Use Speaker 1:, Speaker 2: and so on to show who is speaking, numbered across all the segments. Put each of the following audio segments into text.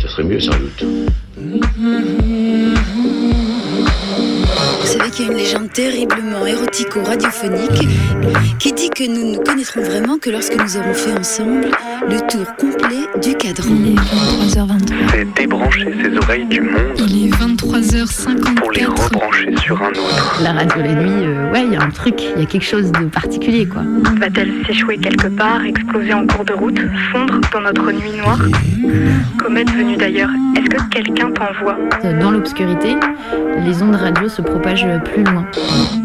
Speaker 1: ce serait mieux sans doute.
Speaker 2: Vous savez qu'il y a une légende terriblement érotico-radiophonique qui dit que nous ne connaîtrons vraiment que lorsque nous aurons fait ensemble le tour complet du cadran.
Speaker 3: Il est 23h23.
Speaker 4: C'est débrancher ses oreilles du monde
Speaker 3: Il est 23h54.
Speaker 4: pour les rebrancher sur un autre.
Speaker 5: La radio la nuit, euh, ouais, il y a un truc, il y a quelque chose de particulier, quoi.
Speaker 6: Va-t-elle s'échouer quelque part, exploser en cours de route, fondre dans notre nuit noire Comète venue d'ailleurs, est-ce que quelqu'un t'envoie?
Speaker 5: Dans l'obscurité, les ondes radio se propagent plus loin.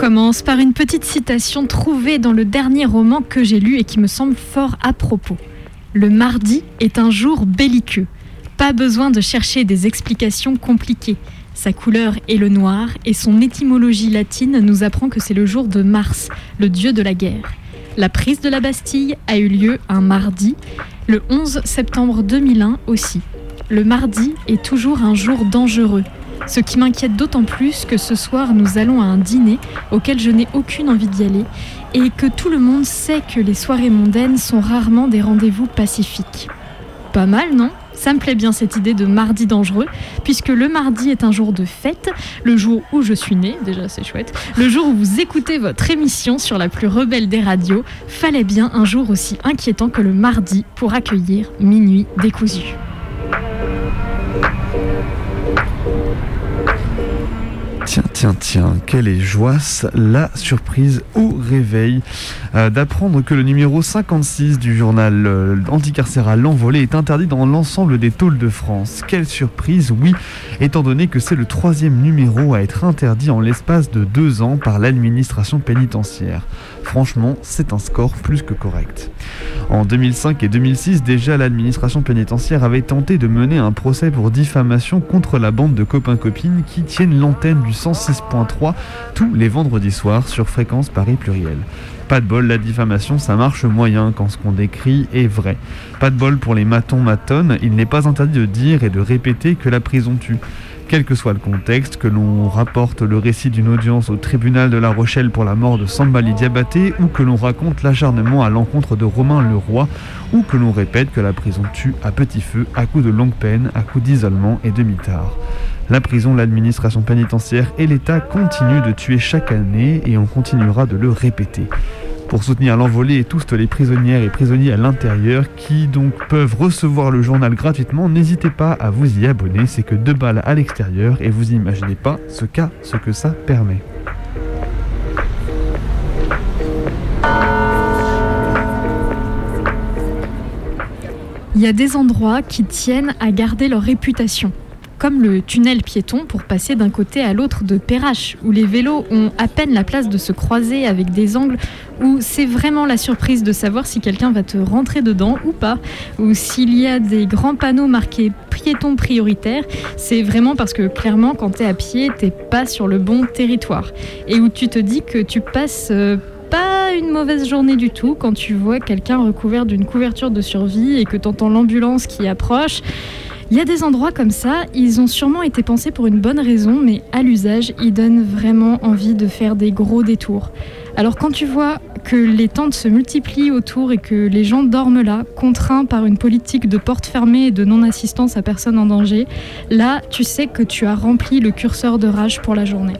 Speaker 3: commence par une petite citation trouvée dans le dernier roman que j'ai lu et qui me semble fort à propos. Le mardi est un jour belliqueux. Pas besoin de chercher des explications compliquées. Sa couleur est le noir et son étymologie latine nous apprend que c'est le jour de Mars, le dieu de la guerre. La prise de la Bastille a eu lieu un mardi, le 11 septembre 2001 aussi. Le mardi est toujours un jour dangereux, ce qui m'inquiète d'autant plus que ce soir nous allons à un dîner auquel je n'ai aucune envie d'y aller et que tout le monde sait que les soirées mondaines sont rarement des rendez-vous pacifiques. Pas mal, non? Ça me plaît bien cette idée de mardi dangereux, puisque le mardi est un jour de fête, le jour où je suis née, déjà c'est chouette, le jour où vous écoutez votre émission sur la plus rebelle des radios, fallait bien un jour aussi inquiétant que le mardi pour accueillir Minuit décousu.
Speaker 7: Tiens, tiens, tiens, quelle est la surprise au réveil euh, d'apprendre que le numéro 56 du journal euh, anticarcéral L'Envolée est interdit dans l'ensemble des tôles de France. Quelle surprise, oui, étant donné que c'est le troisième numéro à être interdit en l'espace de deux ans par l'administration pénitentiaire. Franchement, c'est un score plus que correct. En 2005 et 2006, déjà l'administration pénitentiaire avait tenté de mener un procès pour diffamation contre la bande de copains-copines qui tiennent l'antenne du 106.3 tous les vendredis soirs sur fréquence Paris pluriel. Pas de bol, la diffamation, ça marche moyen quand ce qu'on décrit est vrai. Pas de bol pour les matons matonnes, il n'est pas interdit de dire et de répéter que la prison tue. Quel que soit le contexte, que l'on rapporte le récit d'une audience au tribunal de La Rochelle pour la mort de Sambali Diabaté, ou que l'on raconte l'acharnement à l'encontre de Romain Leroy, ou que l'on répète que la prison tue à petit feu, à coups de longue peine, à coups d'isolement et de mitard. La prison, l'administration pénitentiaire et l'État continuent de tuer chaque année et on continuera de le répéter. Pour soutenir l'envolée et tous les prisonnières et prisonniers à l'intérieur qui donc peuvent recevoir le journal gratuitement, n'hésitez pas à vous y abonner, c'est que deux balles à l'extérieur et vous imaginez pas ce cas, ce que ça permet.
Speaker 3: Il y a des endroits qui tiennent à garder leur réputation, comme le tunnel piéton pour passer d'un côté à l'autre de Perrache, où les vélos ont à peine la place de se croiser avec des angles où c'est vraiment la surprise de savoir si quelqu'un va te rentrer dedans ou pas, ou s'il y a des grands panneaux marqués piéton prioritaire, c'est vraiment parce que clairement quand tu es à pied, t'es pas sur le bon territoire, et où tu te dis que tu passes... euh, pas une mauvaise journée du tout quand tu vois quelqu'un recouvert d'une couverture de survie et que tu entends l'ambulance qui approche. Il y a des endroits comme ça, ils ont sûrement été pensés pour une bonne raison, mais à l'usage, ils donnent vraiment envie de faire des gros détours. Alors quand tu vois que les tentes se multiplient autour et que les gens dorment là, contraints par une politique de porte fermée et de non-assistance à personne en danger, là, tu sais que tu as rempli le curseur de rage pour la journée.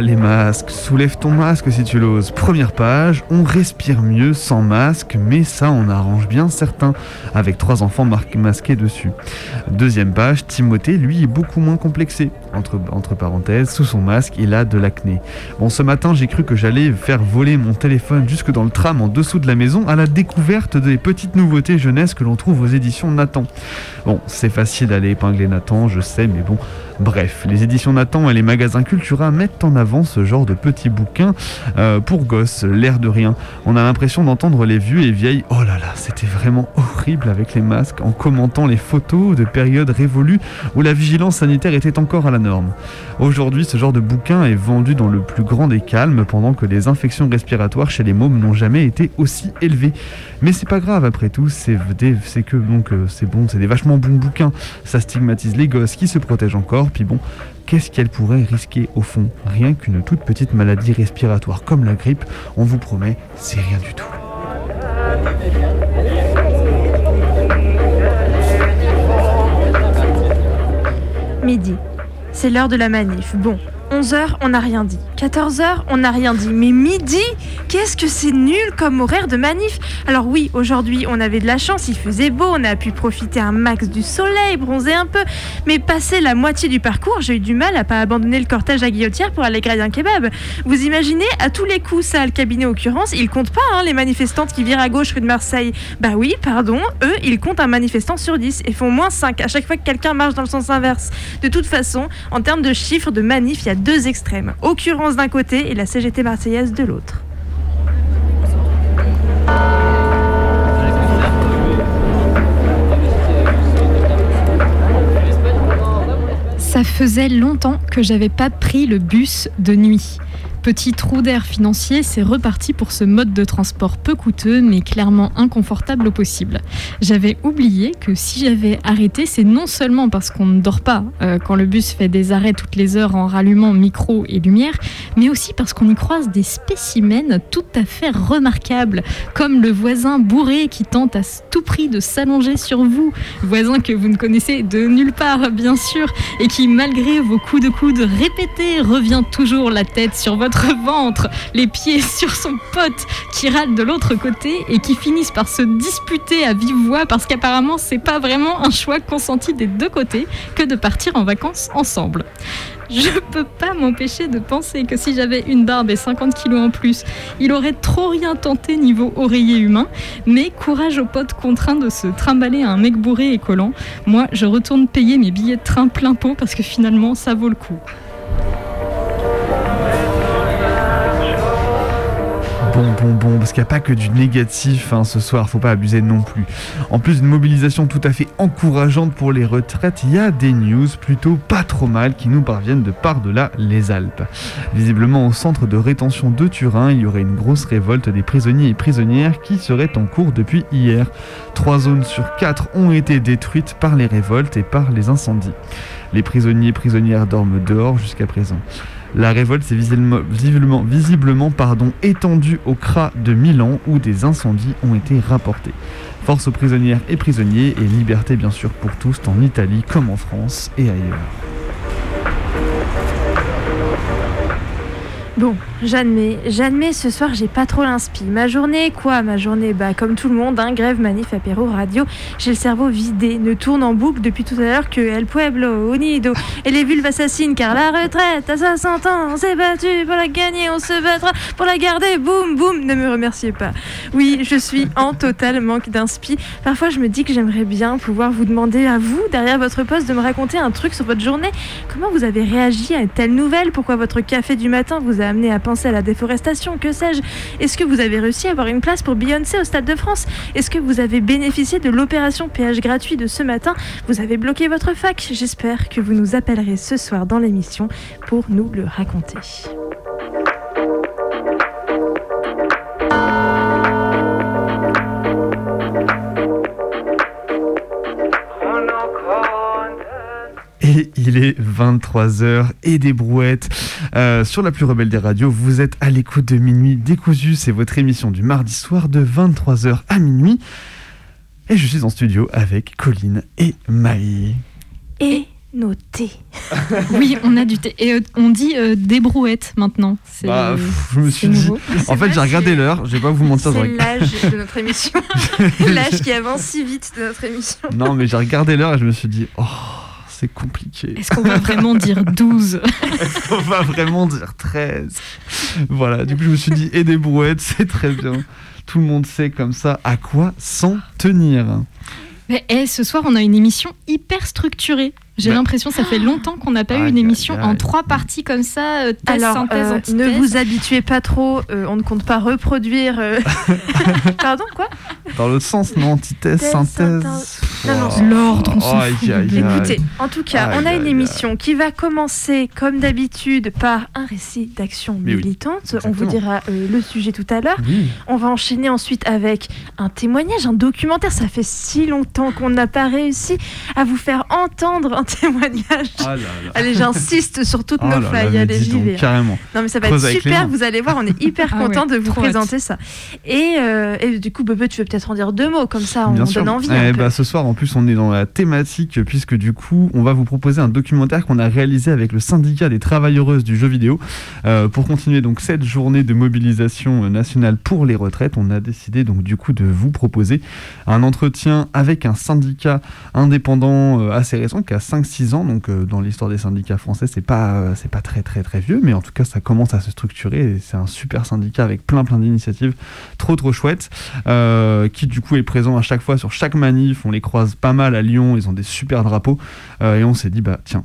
Speaker 7: Les masques. Soulève ton masque si tu l'oses. Première page, on respire mieux sans masque, mais ça on arrange bien certains, avec trois enfants masqués dessus. Deuxième page, Timothée, lui, est beaucoup moins complexé. Entre, parenthèses, sous son masque, il a de l'acné. Bon, ce matin, j'ai cru que j'allais faire voler mon téléphone jusque dans le tram en dessous de la maison à la découverte des petites nouveautés jeunesse que l'on trouve aux éditions Nathan. Bon, c'est facile d'aller épingler Nathan, je sais, mais bon, Bref, les éditions Nathan et les magasins Cultura mettent en avant ce genre de petits bouquins euh, pour gosses, l'air de rien. On a l'impression d'entendre les vieux et vieilles Oh là là, c'était vraiment horrible avec les masques en commentant les photos de périodes révolues où la vigilance sanitaire était encore à la Aujourd'hui, ce genre de bouquin est vendu dans le plus grand des calmes pendant que les infections respiratoires chez les mômes n'ont jamais été aussi élevées. Mais c'est pas grave après tout, c'est que donc euh, c'est bon, c'est des vachement bons bouquins. Ça stigmatise les gosses qui se protègent encore puis bon, qu'est-ce qu'elle pourrait risquer au fond? Rien qu'une toute petite maladie respiratoire comme la grippe, on vous promet, c'est rien du tout.
Speaker 8: Midi. C'est l'heure de la manif. Bon, 11h, on n'a rien dit. 14h, on n'a rien dit. Mais midi, qu'est-ce que c'est nul comme horaire de manif? Alors oui, aujourd'hui, on avait de la chance, il faisait beau, on a pu profiter un max du soleil, bronzer un peu. Mais passé la moitié du parcours, j'ai eu du mal à pas abandonner le cortège à Guillotière pour aller grailler un kebab. Vous imaginez, à tous les coups, ça, le cabinet occurrence, ils comptent pas, hein, les manifestantes qui virent à gauche rue de Marseille. Bah oui, pardon, eux, ils comptent un manifestant sur 10 et font moins 5 à chaque fois que quelqu'un marche dans le sens inverse. De toute façon, en termes de chiffres de manif, il y a deux extrêmes. Occurrence d'un côté et la CGT marseillaise de l'autre.
Speaker 3: Ça faisait longtemps que j'avais pas pris le bus de nuit. Petit trou d'air financier, c'est reparti pour ce mode de transport peu coûteux mais clairement inconfortable au possible. J'avais oublié que si j'avais arrêté, c'est non seulement parce qu'on ne dort pas euh, quand le bus fait des arrêts toutes les heures en rallumant micro et lumière, mais aussi parce qu'on y croise des spécimens tout à fait remarquables, comme le voisin bourré qui tente à tout prix de s'allonger sur vous, voisin que vous ne connaissez de nulle part bien sûr, et qui malgré vos coups de coude répétés revient toujours la tête sur votre ventre, les pieds sur son pote qui râle de l'autre côté et qui finissent par se disputer à vive voix parce qu'apparemment c'est pas vraiment un choix consenti des deux côtés que de partir en vacances ensemble. Je peux pas m'empêcher de penser que si j'avais une barbe et 50 kilos en plus, il aurait trop rien tenté niveau oreiller humain. Mais courage aux potes contraints de se trimballer à un mec bourré et collant. Moi, je retourne payer mes billets de train plein pot parce que finalement, ça vaut le coup.
Speaker 7: Bon, bon, bon, parce qu'il n'y a pas que du négatif hein, ce soir, faut pas abuser non plus. En plus d'une mobilisation tout à fait encourageante pour les retraites, il y a des news plutôt pas trop mal qui nous parviennent de par-delà les Alpes. Visiblement au centre de rétention de Turin, il y aurait une grosse révolte des prisonniers et prisonnières qui serait en cours depuis hier. Trois zones sur quatre ont été détruites par les révoltes et par les incendies. Les prisonniers et prisonnières dorment dehors jusqu'à présent. La révolte s'est visiblement, étendue au CRA de Milan où des incendies ont été rapportés. Force aux prisonnières et prisonniers et liberté bien sûr pour tous en Italie comme en France et ailleurs.
Speaker 8: Bon, j'admets, j'admets, ce soir j'ai pas trop l'inspi. Ma journée, quoi? Ma journée, bah comme tout le monde, hein, grève, manif, apéro, radio. J'ai le cerveau vidé, ne tourne en boucle depuis tout à l'heure que El Pueblo, Unido et les vulves assassines car la retraite à 60 ans, on s'est battu pour la gagner, on se battra pour la garder, boum boum, ne me remerciez pas. Oui, je suis en total manque d'inspi. Parfois je me dis que j'aimerais bien pouvoir vous demander à vous, derrière votre poste, de me raconter un truc sur votre journée. Comment vous avez réagi à telle nouvelle? Pourquoi votre café du matin vous amené à penser à la déforestation Que sais-je? Est-ce que vous avez réussi à avoir une place pour Beyoncé au Stade de France? Est-ce que vous avez bénéficié de l'opération péage gratuit de ce matin? Vous avez bloqué votre fac. J'espère que vous nous appellerez ce soir dans l'émission pour nous le raconter.
Speaker 7: Et il est 23h et des brouettes. Euh, sur la plus rebelle des radios, vous êtes à l'écoute de Minuit Décousu. C'est votre émission du mardi soir de 23h à minuit. Et je suis en studio avec Colline et Maï.
Speaker 8: Et noté.
Speaker 3: oui, on a du thé. Et euh, on dit euh, des brouettes maintenant. C'est-
Speaker 7: Bah, pff, je me suis dit. En fait, j'ai regardé l'heure, je vais pas vous mentir.
Speaker 8: C'est l'âge de notre émission. l'âge qui avance si vite de notre émission.
Speaker 7: Non, mais j'ai regardé l'heure et je me suis dit, oh, c'est compliqué.
Speaker 3: Est-ce qu'on va vraiment dire 12
Speaker 7: Est-ce qu'on va vraiment dire 13 Voilà, du coup, je me suis dit, et des brouettes, c'est très bien. Tout le monde sait comme ça à quoi s'en tenir.
Speaker 3: Mais eh, ce soir, on a une émission hyper structurée. J'ai
Speaker 7: Bah.
Speaker 3: l'impression ça fait longtemps qu'on n'a pas eu une émission en trois parties comme ça, euh, thèse,
Speaker 8: Alors,
Speaker 3: synthèse,
Speaker 8: euh,
Speaker 3: antithèse.
Speaker 8: ne vous habituez pas trop, euh, on ne compte pas reproduire. euh, Pardon, quoi?
Speaker 7: Dans l'autre sens, non, antithèse,
Speaker 8: Thèse,
Speaker 7: synthèse.
Speaker 8: synthèse. Non, non,
Speaker 7: Oh.
Speaker 3: L'ordre, on s'en
Speaker 7: Aïe,
Speaker 3: fout.
Speaker 7: aïe, aïe.
Speaker 8: Écoutez, en tout cas,
Speaker 7: Aïe,
Speaker 8: on a
Speaker 7: aïe,
Speaker 8: une
Speaker 7: aïe.
Speaker 8: émission qui va commencer, comme d'habitude, par un récit d'action
Speaker 7: Mais oui,
Speaker 8: militante. on vous
Speaker 7: exactement.
Speaker 8: dira euh, le sujet tout à l'heure.
Speaker 7: Oui.
Speaker 8: On va enchaîner ensuite avec un témoignage, un documentaire. Ça fait si longtemps qu'on n'a pas réussi à vous faire entendre un témoignage.
Speaker 7: Ah là là.
Speaker 8: Allez, j'insiste sur toutes
Speaker 7: Oh
Speaker 8: nos
Speaker 7: là là,
Speaker 8: failles.
Speaker 7: mais
Speaker 8: Allez,
Speaker 7: dis
Speaker 8: j'y
Speaker 7: donc,
Speaker 8: vais.
Speaker 7: carrément.
Speaker 8: Non, mais ça va
Speaker 7: Creuse
Speaker 8: être
Speaker 7: avec les
Speaker 8: super.
Speaker 7: mains.
Speaker 8: Vous allez voir, on est hyper
Speaker 3: Ah
Speaker 8: content
Speaker 3: ouais,
Speaker 8: de vous
Speaker 3: trop hâte.
Speaker 8: présenter ça. Et, euh, et du coup, Bebe, tu veux peut-être en dire deux mots, comme ça on
Speaker 7: Bien sûr.
Speaker 8: donne envie.
Speaker 7: Eh
Speaker 8: peu.
Speaker 7: bah, ce soir, en plus, on est dans la thématique, puisque du coup, on va vous proposer un documentaire qu'on a réalisé avec le syndicat des travailleuses du jeu vidéo. Euh, pour continuer donc cette journée de mobilisation nationale pour les retraites, on a décidé donc du coup de vous proposer un entretien avec un syndicat indépendant euh, assez récent, qui a 5-6 ans. Donc, euh, dans l'histoire des syndicats français, c'est pas, c'est pas très très très vieux, mais en tout cas, ça commence à se structurer. C'est un super syndicat avec plein plein d'initiatives trop trop chouettes, euh, qui du coup est présent à chaque fois sur chaque manif. On les croise pas mal à Lyon, ils ont des super drapeaux. Euh, et on s'est dit, bah tiens,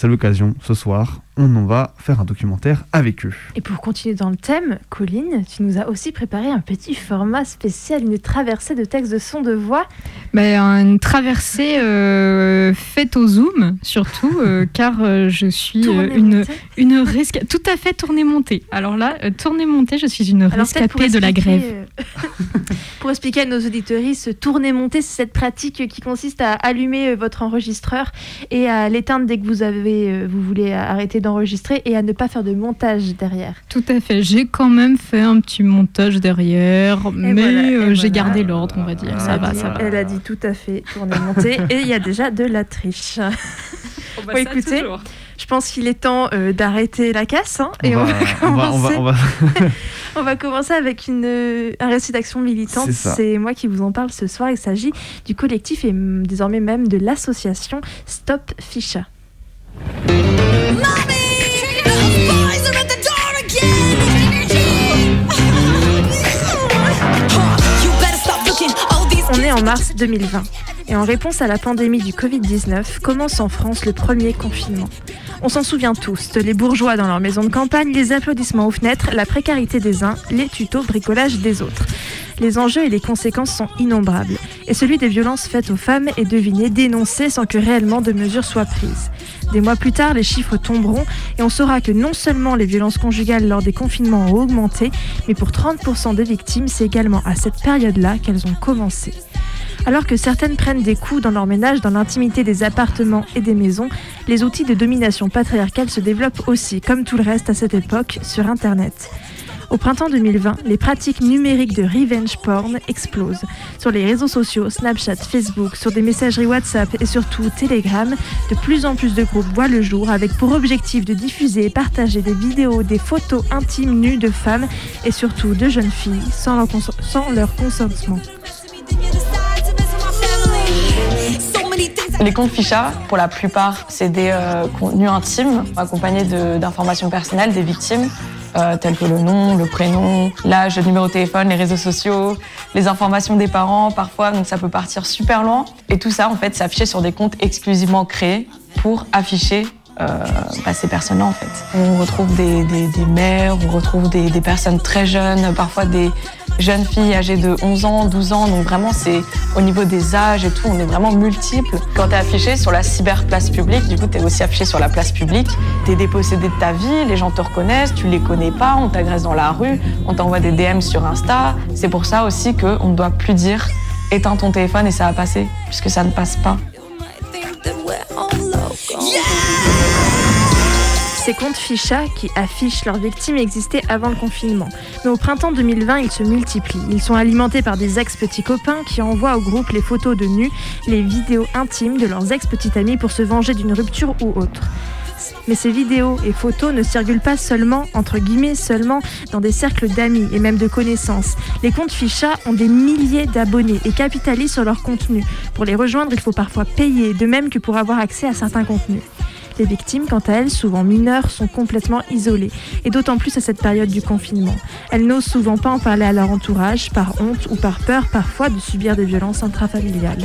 Speaker 7: c'est l'occasion, ce soir, on en va faire un documentaire avec eux.
Speaker 8: Et pour continuer dans le thème, Colline, tu nous as aussi préparé un petit format spécial, une traversée de textes de son de voix.
Speaker 3: Bah, une traversée euh, faite au zoom, surtout, euh, car euh, je suis euh,
Speaker 8: Tournée
Speaker 3: une,
Speaker 8: montée.
Speaker 3: une resca- Tout à fait tournée-montée. Alors là, euh, tournée-montée, je suis une
Speaker 8: Alors,
Speaker 3: rescapée de la grève.
Speaker 8: pour expliquer à nos auditeurs, ce tourner monter, c'est cette pratique qui consiste à allumer votre enregistreur et à l'éteindre dès que vous avez, euh, vous voulez arrêter d'enregistrer et à ne pas faire de montage derrière.
Speaker 3: Tout à fait. J'ai quand même fait un petit montage derrière, mais
Speaker 8: voilà,
Speaker 3: euh, j'ai
Speaker 8: voilà.
Speaker 3: gardé l'ordre, on va dire.
Speaker 8: Elle
Speaker 3: ça
Speaker 8: a
Speaker 3: va,
Speaker 8: dit-
Speaker 3: ça va.
Speaker 8: Elle a dit tout à fait tourner monter et il y a déjà de la triche. Bon, écoutez, je pense qu'il est temps euh, d'arrêter la casse hein, et on, va,
Speaker 7: on va, on va,
Speaker 8: commencer.
Speaker 7: on va-
Speaker 8: On va commencer avec une, euh, un récit d'action militante.
Speaker 7: C'est ça.
Speaker 8: Moi qui vous en parle ce soir. Il s'agit du collectif et désormais même de l'association Stop Ficha. On est en mars 2020 et en réponse à la pandémie du Covid-19 commence en France le premier confinement. On s'en souvient tous, les bourgeois dans leur maison de campagne, les applaudissements aux fenêtres, la précarité des uns, les tutos bricolage des autres. Les enjeux et les conséquences sont innombrables et celui des violences faites aux femmes est deviné, dénoncé sans que réellement de mesures soient prises. Des mois plus tard, les chiffres tomberont et on saura que non seulement les violences conjugales lors des confinements ont augmenté, mais pour 30% des victimes, c'est également à cette période-là qu'elles ont commencé. Alors que certaines prennent des coups dans leur ménage dans l'intimité des appartements et des maisons, les outils de domination patriarcale se développent aussi, comme tout le reste à cette époque, sur Internet. Au printemps 2020, les pratiques numériques de revenge porn explosent. Sur les réseaux sociaux, Snapchat, Facebook, sur des messageries WhatsApp et surtout Telegram, de plus en plus de groupes voient le jour avec pour objectif de diffuser et partager des vidéos, des photos intimes nues de femmes et surtout de jeunes filles sans leur, consentement.
Speaker 9: Les comptes Ficha, pour la plupart, c'est des euh, contenus intimes accompagnés d'informations personnelles des victimes, euh, telles que le nom, le prénom, l'âge, le numéro de téléphone, les réseaux sociaux, les informations des parents parfois, donc ça peut partir super loin. Et tout ça, en fait, affiché sur des comptes exclusivement créés pour afficher euh, bah, ces personnes-là, en fait. On retrouve des, des- des mères, on retrouve des, des personnes très jeunes, parfois des jeunes filles âgées de 11 ans, 12 ans, donc vraiment, c'est au niveau des âges et tout, on est vraiment multiples. Quand tu es affiché sur la cyberplace publique, du coup, tu es aussi affiché sur la place publique. Tu es dépossédé de ta vie, les gens te reconnaissent, tu les connais pas, on t'agresse dans la rue, on t'envoie des DM sur Insta. C'est pour ça aussi qu'on ne doit plus dire éteins ton téléphone et ça va passer, puisque ça ne passe pas.
Speaker 8: Ces comptes ficha qui affichent leurs victimes existaient avant le confinement. Mais au printemps 2020, ils se multiplient. Ils sont alimentés par des ex-petits copains qui envoient au groupe les photos de nus, les vidéos intimes de leurs ex-petites amies pour se venger d'une rupture ou autre. Mais ces vidéos et photos ne circulent pas seulement, entre guillemets, seulement dans des cercles d'amis et même de connaissances. Les comptes Ficha ont des milliers d'abonnés et capitalisent sur leur contenu. Pour les rejoindre, il faut parfois payer, de même que pour avoir accès à certains contenus. Les victimes, quant à elles, souvent mineures, sont complètement isolées, et d'autant plus à cette période du confinement. Elles n'osent souvent pas en parler à leur entourage, par honte ou par peur parfois de subir des violences intrafamiliales.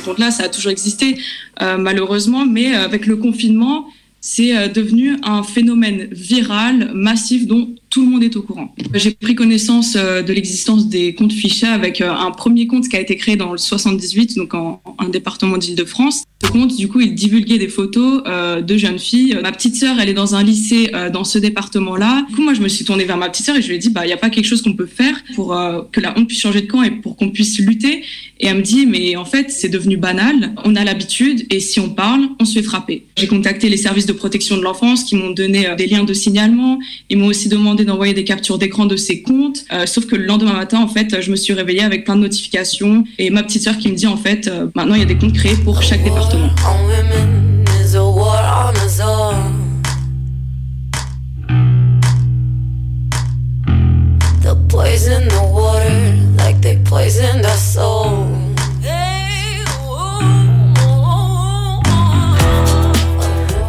Speaker 10: Ces comptes-là, ça a toujours existé, euh, malheureusement, mais euh, avec le confinement, c'est euh, devenu un phénomène viral, massif, dont tout le monde est au courant. J'ai pris connaissance de l'existence des comptes Ficha avec un premier compte qui a été créé dans le 78, donc en, un département d'Île-de-France. Ce compte, du coup, il divulguait des photos de jeunes filles. Ma petite sœur, elle est dans un lycée dans ce département-là. Du coup, moi, je me suis tournée vers ma petite sœur et je lui ai dit, bah, il n'y a pas quelque chose qu'on peut faire pour que la honte puisse changer de camp et pour qu'on puisse lutter. Et elle me dit, mais en fait, c'est devenu banal. On a l'habitude et si on parle, on se fait frapper. J'ai contacté les services de protection de l'enfance qui m'ont donné des liens de signalement. Ils m'ont aussi demandé d'envoyer des captures d'écran de ces comptes. Euh, sauf que le lendemain matin, en fait, je me suis réveillée avec plein de notifications et ma petite sœur qui me dit, en fait, euh, maintenant, il y a des comptes créés pour chaque département.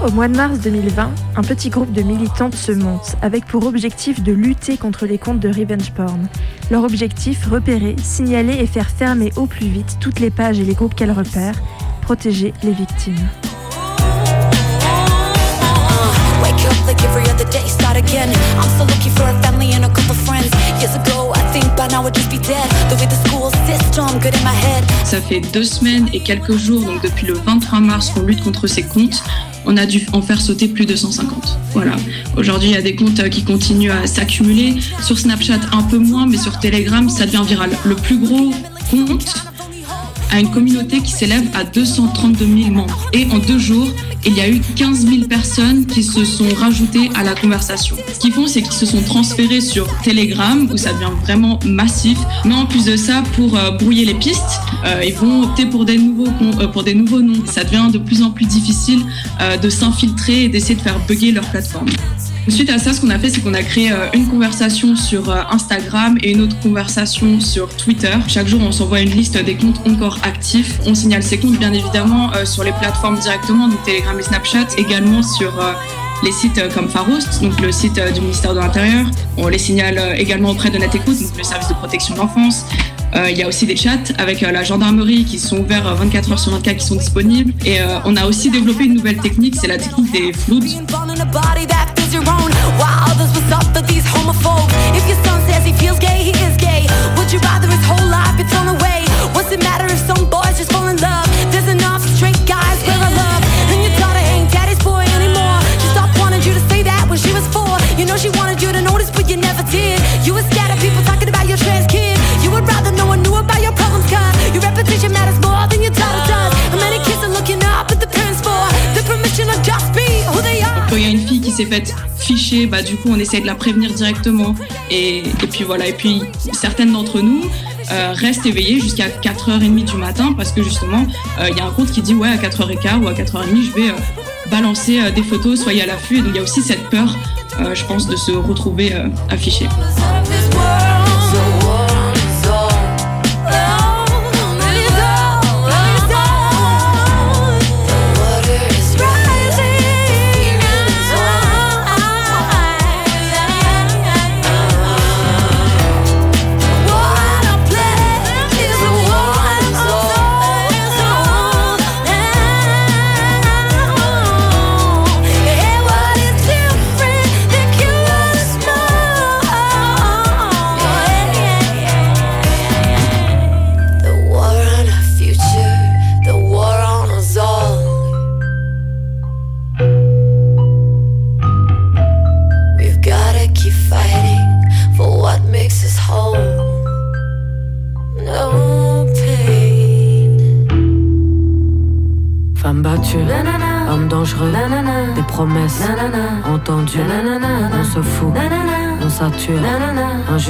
Speaker 8: Au mois de mars 2020, un petit groupe de militantes se monte avec pour objectif de lutter contre les comptes de revenge porn. Leur objectif, repérer, signaler et faire fermer au plus vite toutes les pages et les groupes qu'elles repèrent, protéger les victimes. Wake up like every other day, start again. I'm still looking for a family and a couple friends. Years ago, I think by now I'd just be dead. The way the school system good in my head.
Speaker 10: Ça fait deux semaines et quelques jours, donc depuis le 23 mars, qu'on lutte contre ces comptes. On a dû en faire sauter plus de 150. Voilà. Aujourd'hui, il y a des comptes qui continuent à s'accumuler. Sur Snapchat, un peu moins, mais sur Telegram, ça devient viral. Le plus gros compte a une communauté qui s'élève à 232 000 membres. Et en deux jours, il y a eu 15 000 personnes qui se sont rajoutées à la conversation. Ce qu'ils font, c'est qu'ils se sont transférés sur Telegram, où ça devient vraiment massif. Mais en plus de ça, pour euh, brouiller les pistes, euh, ils vont opter pour des nouveaux, euh, pour des nouveaux noms. Ça devient de plus en plus difficile de s'infiltrer et d'essayer de faire bugger leur plateforme. Suite à ça, ce qu'on a fait, c'est qu'on a créé euh, une conversation sur euh, Instagram et une autre conversation sur Twitter. Chaque jour, on s'envoie une liste des comptes encore actifs. On signale ces comptes, bien évidemment, euh, sur les plateformes directement, donc Telegram et Snapchat, également sur les sites comme Farost, donc le site du ministère de l'Intérieur. On les signale également auprès de NetEcoute, donc le service de protection de l'enfance. il y a aussi des chats avec la gendarmerie qui sont ouverts 24 heures sur 24 qui sont disponibles. Et on a aussi développé une nouvelle technique, c'est la technique des floods.
Speaker 8: Your own While others will suffer these homophobes If your son says he feels gay, he is gay Would you rather his whole life be thrown away? What's it matter if some boys just fall in love?
Speaker 10: S'est faite bah, du coup, on essaie de la prévenir directement. Et, et puis voilà. Et puis, certaines d'entre nous euh, restent éveillées jusqu'à 4h30 du matin parce que justement, euh, il y a un compte qui dit ouais, à 4h15 ou à 4h30, je vais euh, balancer des photos, soyez à l'affût. Et donc, il y a aussi cette peur, je pense, de se retrouver affiché.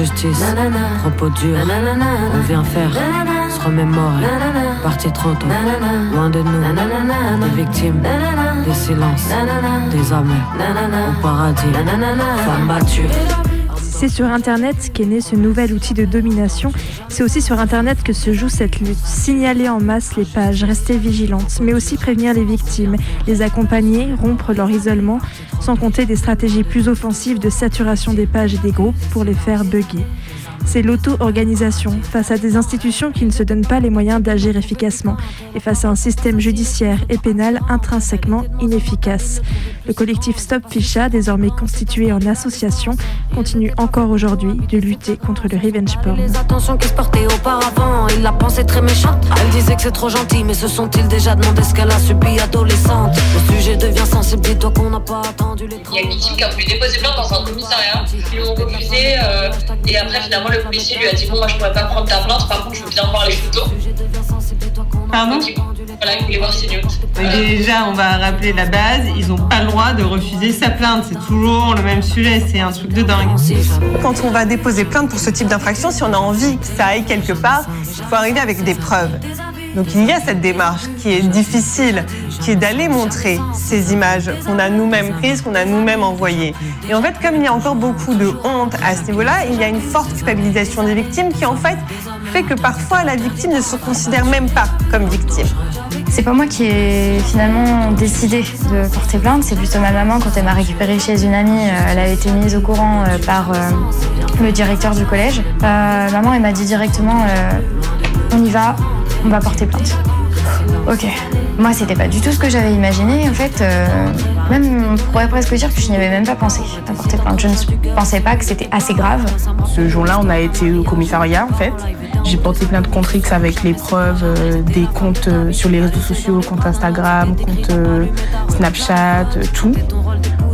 Speaker 11: Injustice, propos durs, on vient faire, se remémorer, parti trop tôt, loin de nous, des victimes, des silences, des âmes, au paradis, femmes battues.
Speaker 8: C'est sur Internet qu'est né ce nouvel outil de domination. C'est aussi sur Internet que se joue cette lutte. Signaler en masse les pages, rester vigilante, mais aussi prévenir les victimes, les accompagner, rompre leur isolement, sans compter des stratégies plus offensives de saturation des pages et des groupes pour les faire bugger c'est l'auto-organisation face à des institutions qui ne se donnent pas les moyens d'agir efficacement et face à un système judiciaire et pénal intrinsèquement inefficace. Le collectif Stop Ficha, désormais constitué en association, continue encore aujourd'hui de lutter contre le revenge porn.
Speaker 11: Les attentions qui se portaient auparavant, il la pensait très méchante. Elle disait que c'est trop gentil, mais se sont-ils déjà demandé ce qu'elle a subi adolescente? Le sujet devient sensible, dis-toi qu'on n'a pas attendu les
Speaker 12: Il y a une victime qui a voulu déposer plainte dans un commissariat, ils l'ont refusé, euh, et après finalement le policier lui a dit bon moi je pourrais pas prendre ta plainte, par contre je veux bien voir les photos.
Speaker 13: Pardon
Speaker 12: Voilà, il voulait voir ses nudes.
Speaker 13: Déjà, on va rappeler la base, ils n'ont pas le droit de refuser sa plainte. C'est toujours le même sujet, c'est un truc de dingue.
Speaker 14: Quand on va déposer plainte pour ce type d'infraction, si on a envie que ça aille quelque part, il faut arriver avec des preuves. Donc il y a cette démarche qui est difficile, qui est d'aller montrer ces images qu'on a nous-mêmes prises, qu'on a nous-mêmes envoyées. Et en fait, comme il y a encore beaucoup de honte à ce niveau-là, il y a une forte culpabilisation des victimes qui en fait fait que parfois la victime ne se considère même pas comme victime.
Speaker 15: C'est pas moi qui ai finalement décidé de porter plainte, c'est plutôt ma maman quand elle m'a récupérée chez une amie. euh, Elle a été mise au courant euh, par euh, le directeur du collège. Maman, elle m'a dit directement on y va, on va porter plainte. Ok. Moi, c'était pas du tout ce que j'avais imaginé. En fait, euh, même, on pourrait presque dire que je n'y avais même pas pensé à porter plainte. Je ne pensais pas que c'était assez grave.
Speaker 16: Ce jour-là, on a été au commissariat en fait. J'ai porté plainte contre X avec les preuves euh, des comptes euh, sur les réseaux sociaux, compte Instagram, compte Snapchat, tout,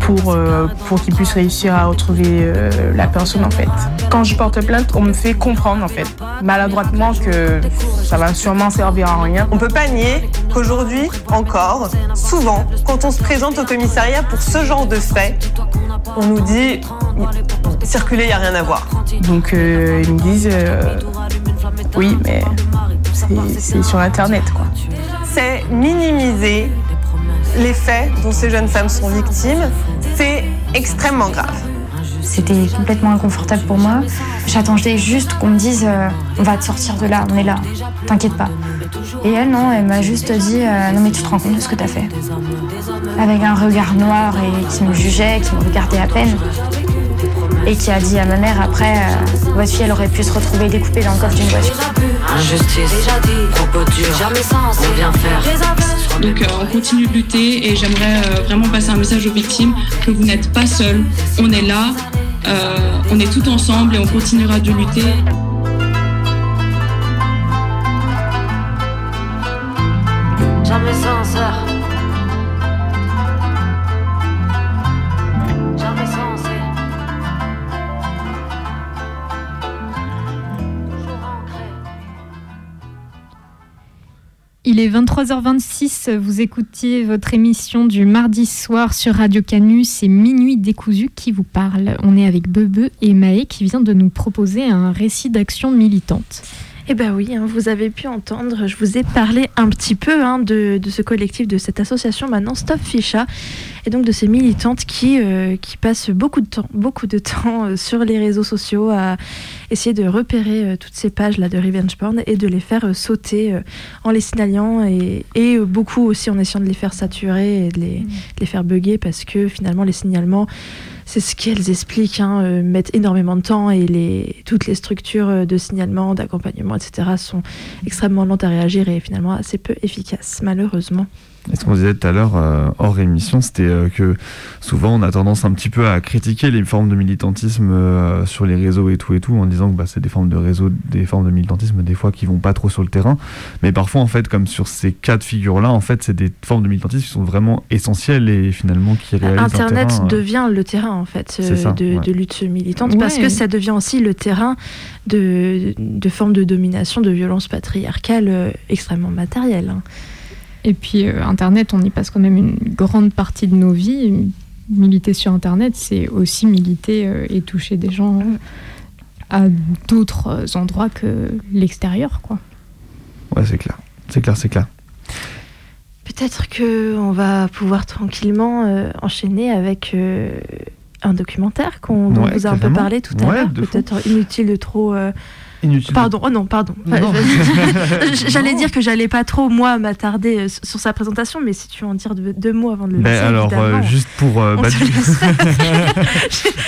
Speaker 16: pour, euh, pour qu'ils puissent réussir à retrouver euh, la personne en fait. Quand je porte plainte, on me fait comprendre en fait, maladroitement que ça va sûrement servir à rien.
Speaker 14: On peut pas nier qu'aujourd'hui, encore, souvent, quand on se présente au commissariat pour ce genre de fait, on nous dit circuler, il n'y a rien à voir.
Speaker 16: Donc euh, ils me disent euh, oui, mais c'est- c'est sur internet quoi.
Speaker 14: C'est minimiser les faits dont ces jeunes femmes sont victimes. C'est extrêmement grave.
Speaker 15: C'était complètement inconfortable pour moi. J'attendais juste qu'on me dise euh, on va te sortir de là, on est là, t'inquiète pas. Et elle, non, elle m'a juste dit euh, non mais tu te rends compte de ce que t'as fait. Avec un regard noir et qui me jugeait, qui me regardait à peine. Et qui a dit à ma mère après euh, votre fille elle aurait pu se retrouver découpée dans le coffre d'une voiture.
Speaker 11: Injustice, propos durs, jamais sans, on vient faire.
Speaker 10: Donc euh, on continue de lutter et j'aimerais euh, vraiment passer un message aux victimes que vous n'êtes pas seuls. On est là, euh, on est tout ensemble et on continuera de lutter.
Speaker 3: Il est 23h26, vous écoutiez votre émission du mardi soir sur Radio Canu, c'est Minuit décousu qui vous parle. On est avec Bebe et Maë qui vient de nous proposer un récit d'action militante.
Speaker 8: Eh ben oui, hein, vous avez pu entendre, je vous ai parlé un petit peu hein, de, de ce collectif, de cette association maintenant Stop Ficha, et donc de ces militantes qui, euh, qui passent beaucoup de temps, beaucoup de temps euh, sur les réseaux sociaux à essayer de repérer euh, toutes ces pages là de revenge porn et de les faire sauter en les signalant et, et beaucoup aussi en essayant de les faire saturer et de les, de les faire bugger parce que finalement les signalements c'est ce qu'elles expliquent, hein, euh, mettent énormément de temps et toutes les structures euh, de signalement, d'accompagnement, etc. sont extrêmement lentes à réagir et finalement assez peu efficaces, malheureusement.
Speaker 7: Et ce qu'on disait tout à l'heure euh, hors émission, c'était euh, que souvent on a tendance un petit peu à critiquer les formes de militantisme euh, sur les réseaux et tout et tout, en disant que bah, c'est des formes de réseau, des formes de militantisme des fois qui vont pas trop sur le terrain. Mais parfois, en fait, comme sur ces cas de figure-là, en fait, c'est des formes de militantisme qui sont vraiment essentielles et finalement qui réalisent un
Speaker 8: Internet
Speaker 7: terrain, euh,
Speaker 8: devient le terrain en fait euh,
Speaker 7: ça,
Speaker 8: de,
Speaker 7: ouais.
Speaker 8: de lutte militante parce que ça devient aussi le terrain de, de formes de domination, de violence patriarcale euh, extrêmement matérielle. hein.
Speaker 3: Et puis euh, Internet, on y passe quand même une grande partie de nos vies. Militer sur Internet, c'est aussi militer euh, et toucher des gens euh, à d'autres endroits que l'extérieur, quoi.
Speaker 7: Ouais, c'est clair. C'est clair, c'est clair.
Speaker 8: Peut-être que on va pouvoir tranquillement euh, enchaîner avec euh, un documentaire qu'on dont
Speaker 7: Ouais,
Speaker 8: vous a un peu parlé tout à
Speaker 7: Ouais,
Speaker 8: l'heure. Peut-être inutile de trop.
Speaker 7: Inutile.
Speaker 8: Pardon, oh non, pardon. J'allais dire que j'allais pas trop, moi, m'attarder euh, sur sa présentation, mais si tu veux en dire deux, deux mots avant de le
Speaker 7: Ben
Speaker 8: lancer,
Speaker 7: alors, euh, juste pour. euh, bah.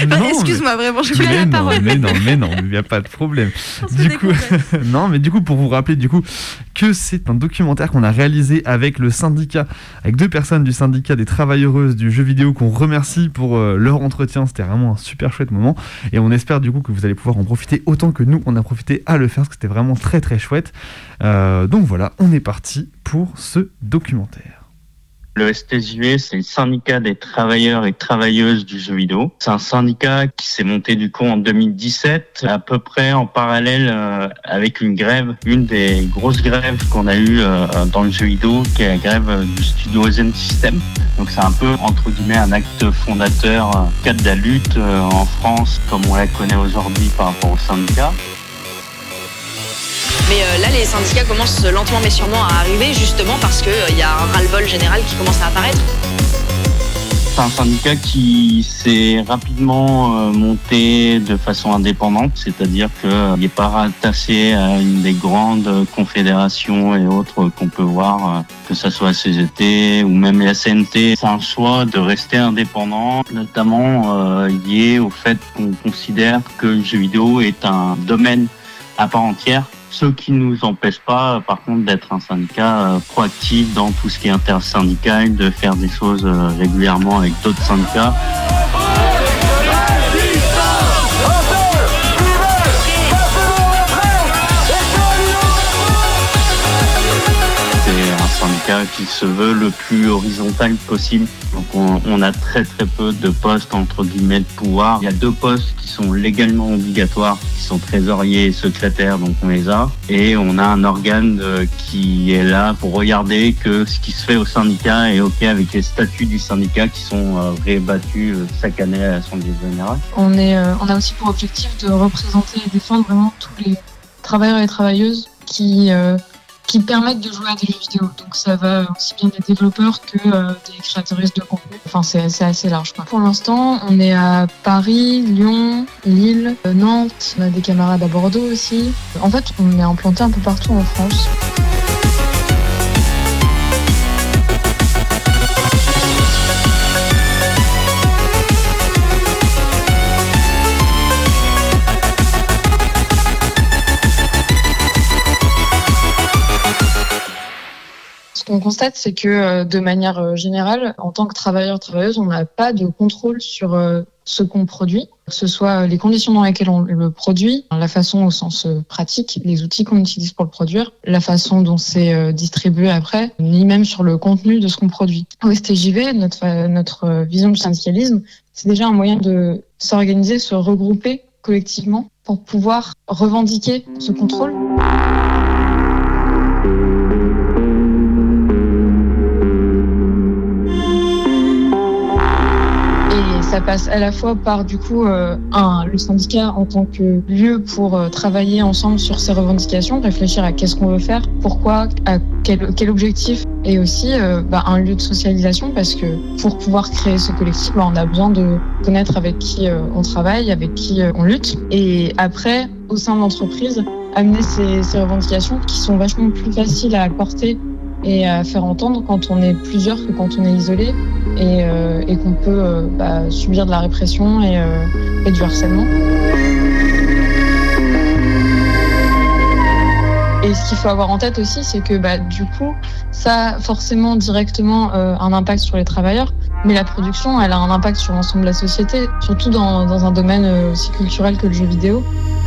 Speaker 8: Bah, Excuse-moi, vraiment, je voulais la
Speaker 7: non,
Speaker 8: parole.
Speaker 7: mais non, mais non, il n'y a pas de problème. Du coup, non, mais du coup, pour vous rappeler, du coup, que c'est un documentaire qu'on a réalisé avec le syndicat, avec deux personnes du syndicat des travailleuses du jeu vidéo qu'on remercie pour euh, leur entretien. C'était vraiment un super chouette moment. Et on espère du coup que vous allez pouvoir en profiter autant que nous, on a profité à le faire, parce que c'était vraiment très très chouette. Euh, donc voilà, on est parti pour ce documentaire.
Speaker 17: Le STJV, c'est le syndicat des travailleurs et travailleuses du jeu vidéo. C'est un syndicat qui s'est monté du coup en 2017, à peu près en parallèle euh, avec une grève, une des grosses grèves qu'on a eues euh, dans le jeu vidéo, qui est la grève du studio Zen System. Donc c'est un peu entre guillemets un acte fondateur, cadre de la lutte en France comme on la connaît aujourd'hui par rapport au syndicat.
Speaker 18: Mais euh, là, les syndicats commencent lentement mais sûrement à arriver, justement parce qu'il y a un ras-le-bol général qui commence à apparaître.
Speaker 17: C'est un syndicat qui s'est rapidement euh, monté de façon indépendante, c'est-à-dire qu'il n'est pas rattaché à une des grandes confédérations et autres qu'on peut voir, euh, que ce soit CGT ou même la CNT. C'est un choix de rester indépendant, notamment euh, lié au fait qu'on considère que le jeu vidéo est un domaine à part entière. Ce qui ne nous empêche pas, par contre, d'être un syndicat euh, proactif dans tout ce qui est intersyndical, de faire des choses euh, régulièrement avec d'autres syndicats. Qui se veut le plus horizontal possible. Donc on, a très très peu de postes entre guillemets de pouvoir. Il y a deux postes qui sont légalement obligatoires, qui sont trésoriers et secrétaires, donc on les a. Et on a un organe euh, qui est là pour regarder que ce qui se fait au syndicat est ok avec les statuts du syndicat qui sont euh, rébattus euh, chaque année à l'Assemblée générale.
Speaker 19: On, est, euh, on a aussi pour objectif de représenter et défendre vraiment tous les travailleurs et travailleuses qui, euh, qui permettent de jouer à des jeux vidéo. Donc ça va aussi bien des développeurs que euh, des créatrices de contenu. Enfin, c'est c'est assez large. Quoi. Pour l'instant, on est à Paris, Lyon, Lille, euh, Nantes. On a des camarades à Bordeaux aussi. En fait, on est implanté un peu partout en France. Qu'on constate, c'est que euh, de manière euh, générale, en tant que travailleur travailleuse, on n'a pas de contrôle sur euh, ce qu'on produit, que ce soit les conditions dans lesquelles on le produit, la façon au sens pratique, les outils qu'on utilise pour le produire, la façon dont c'est distribué après, ni même sur le contenu de ce qu'on produit. Au STJV, notre, notre vision du syndicalisme, c'est déjà un moyen de s'organiser, se regrouper collectivement pour pouvoir revendiquer ce contrôle. Ça passe à la fois par du coup euh, un, le syndicat en tant que lieu pour euh, travailler ensemble sur ces revendications, réfléchir à qu'est-ce qu'on veut faire, pourquoi, à quel, objectif, et aussi euh, bah, un lieu de socialisation parce que pour pouvoir créer ce collectif, bah, on a besoin de connaître avec qui on travaille, avec qui on lutte, et après au sein de l'entreprise amener ces, ces revendications qui sont vachement plus faciles à porter et à faire entendre quand on est plusieurs que quand on est isolé et, euh, qu'on peut euh, bah, subir de la répression et, euh, et du harcèlement. Et ce qu'il faut avoir en tête aussi, c'est que bah, du coup, ça a forcément directement un impact sur les travailleurs, mais la production, elle a un impact sur l'ensemble de la société, surtout dans, dans un domaine aussi culturel que le jeu vidéo.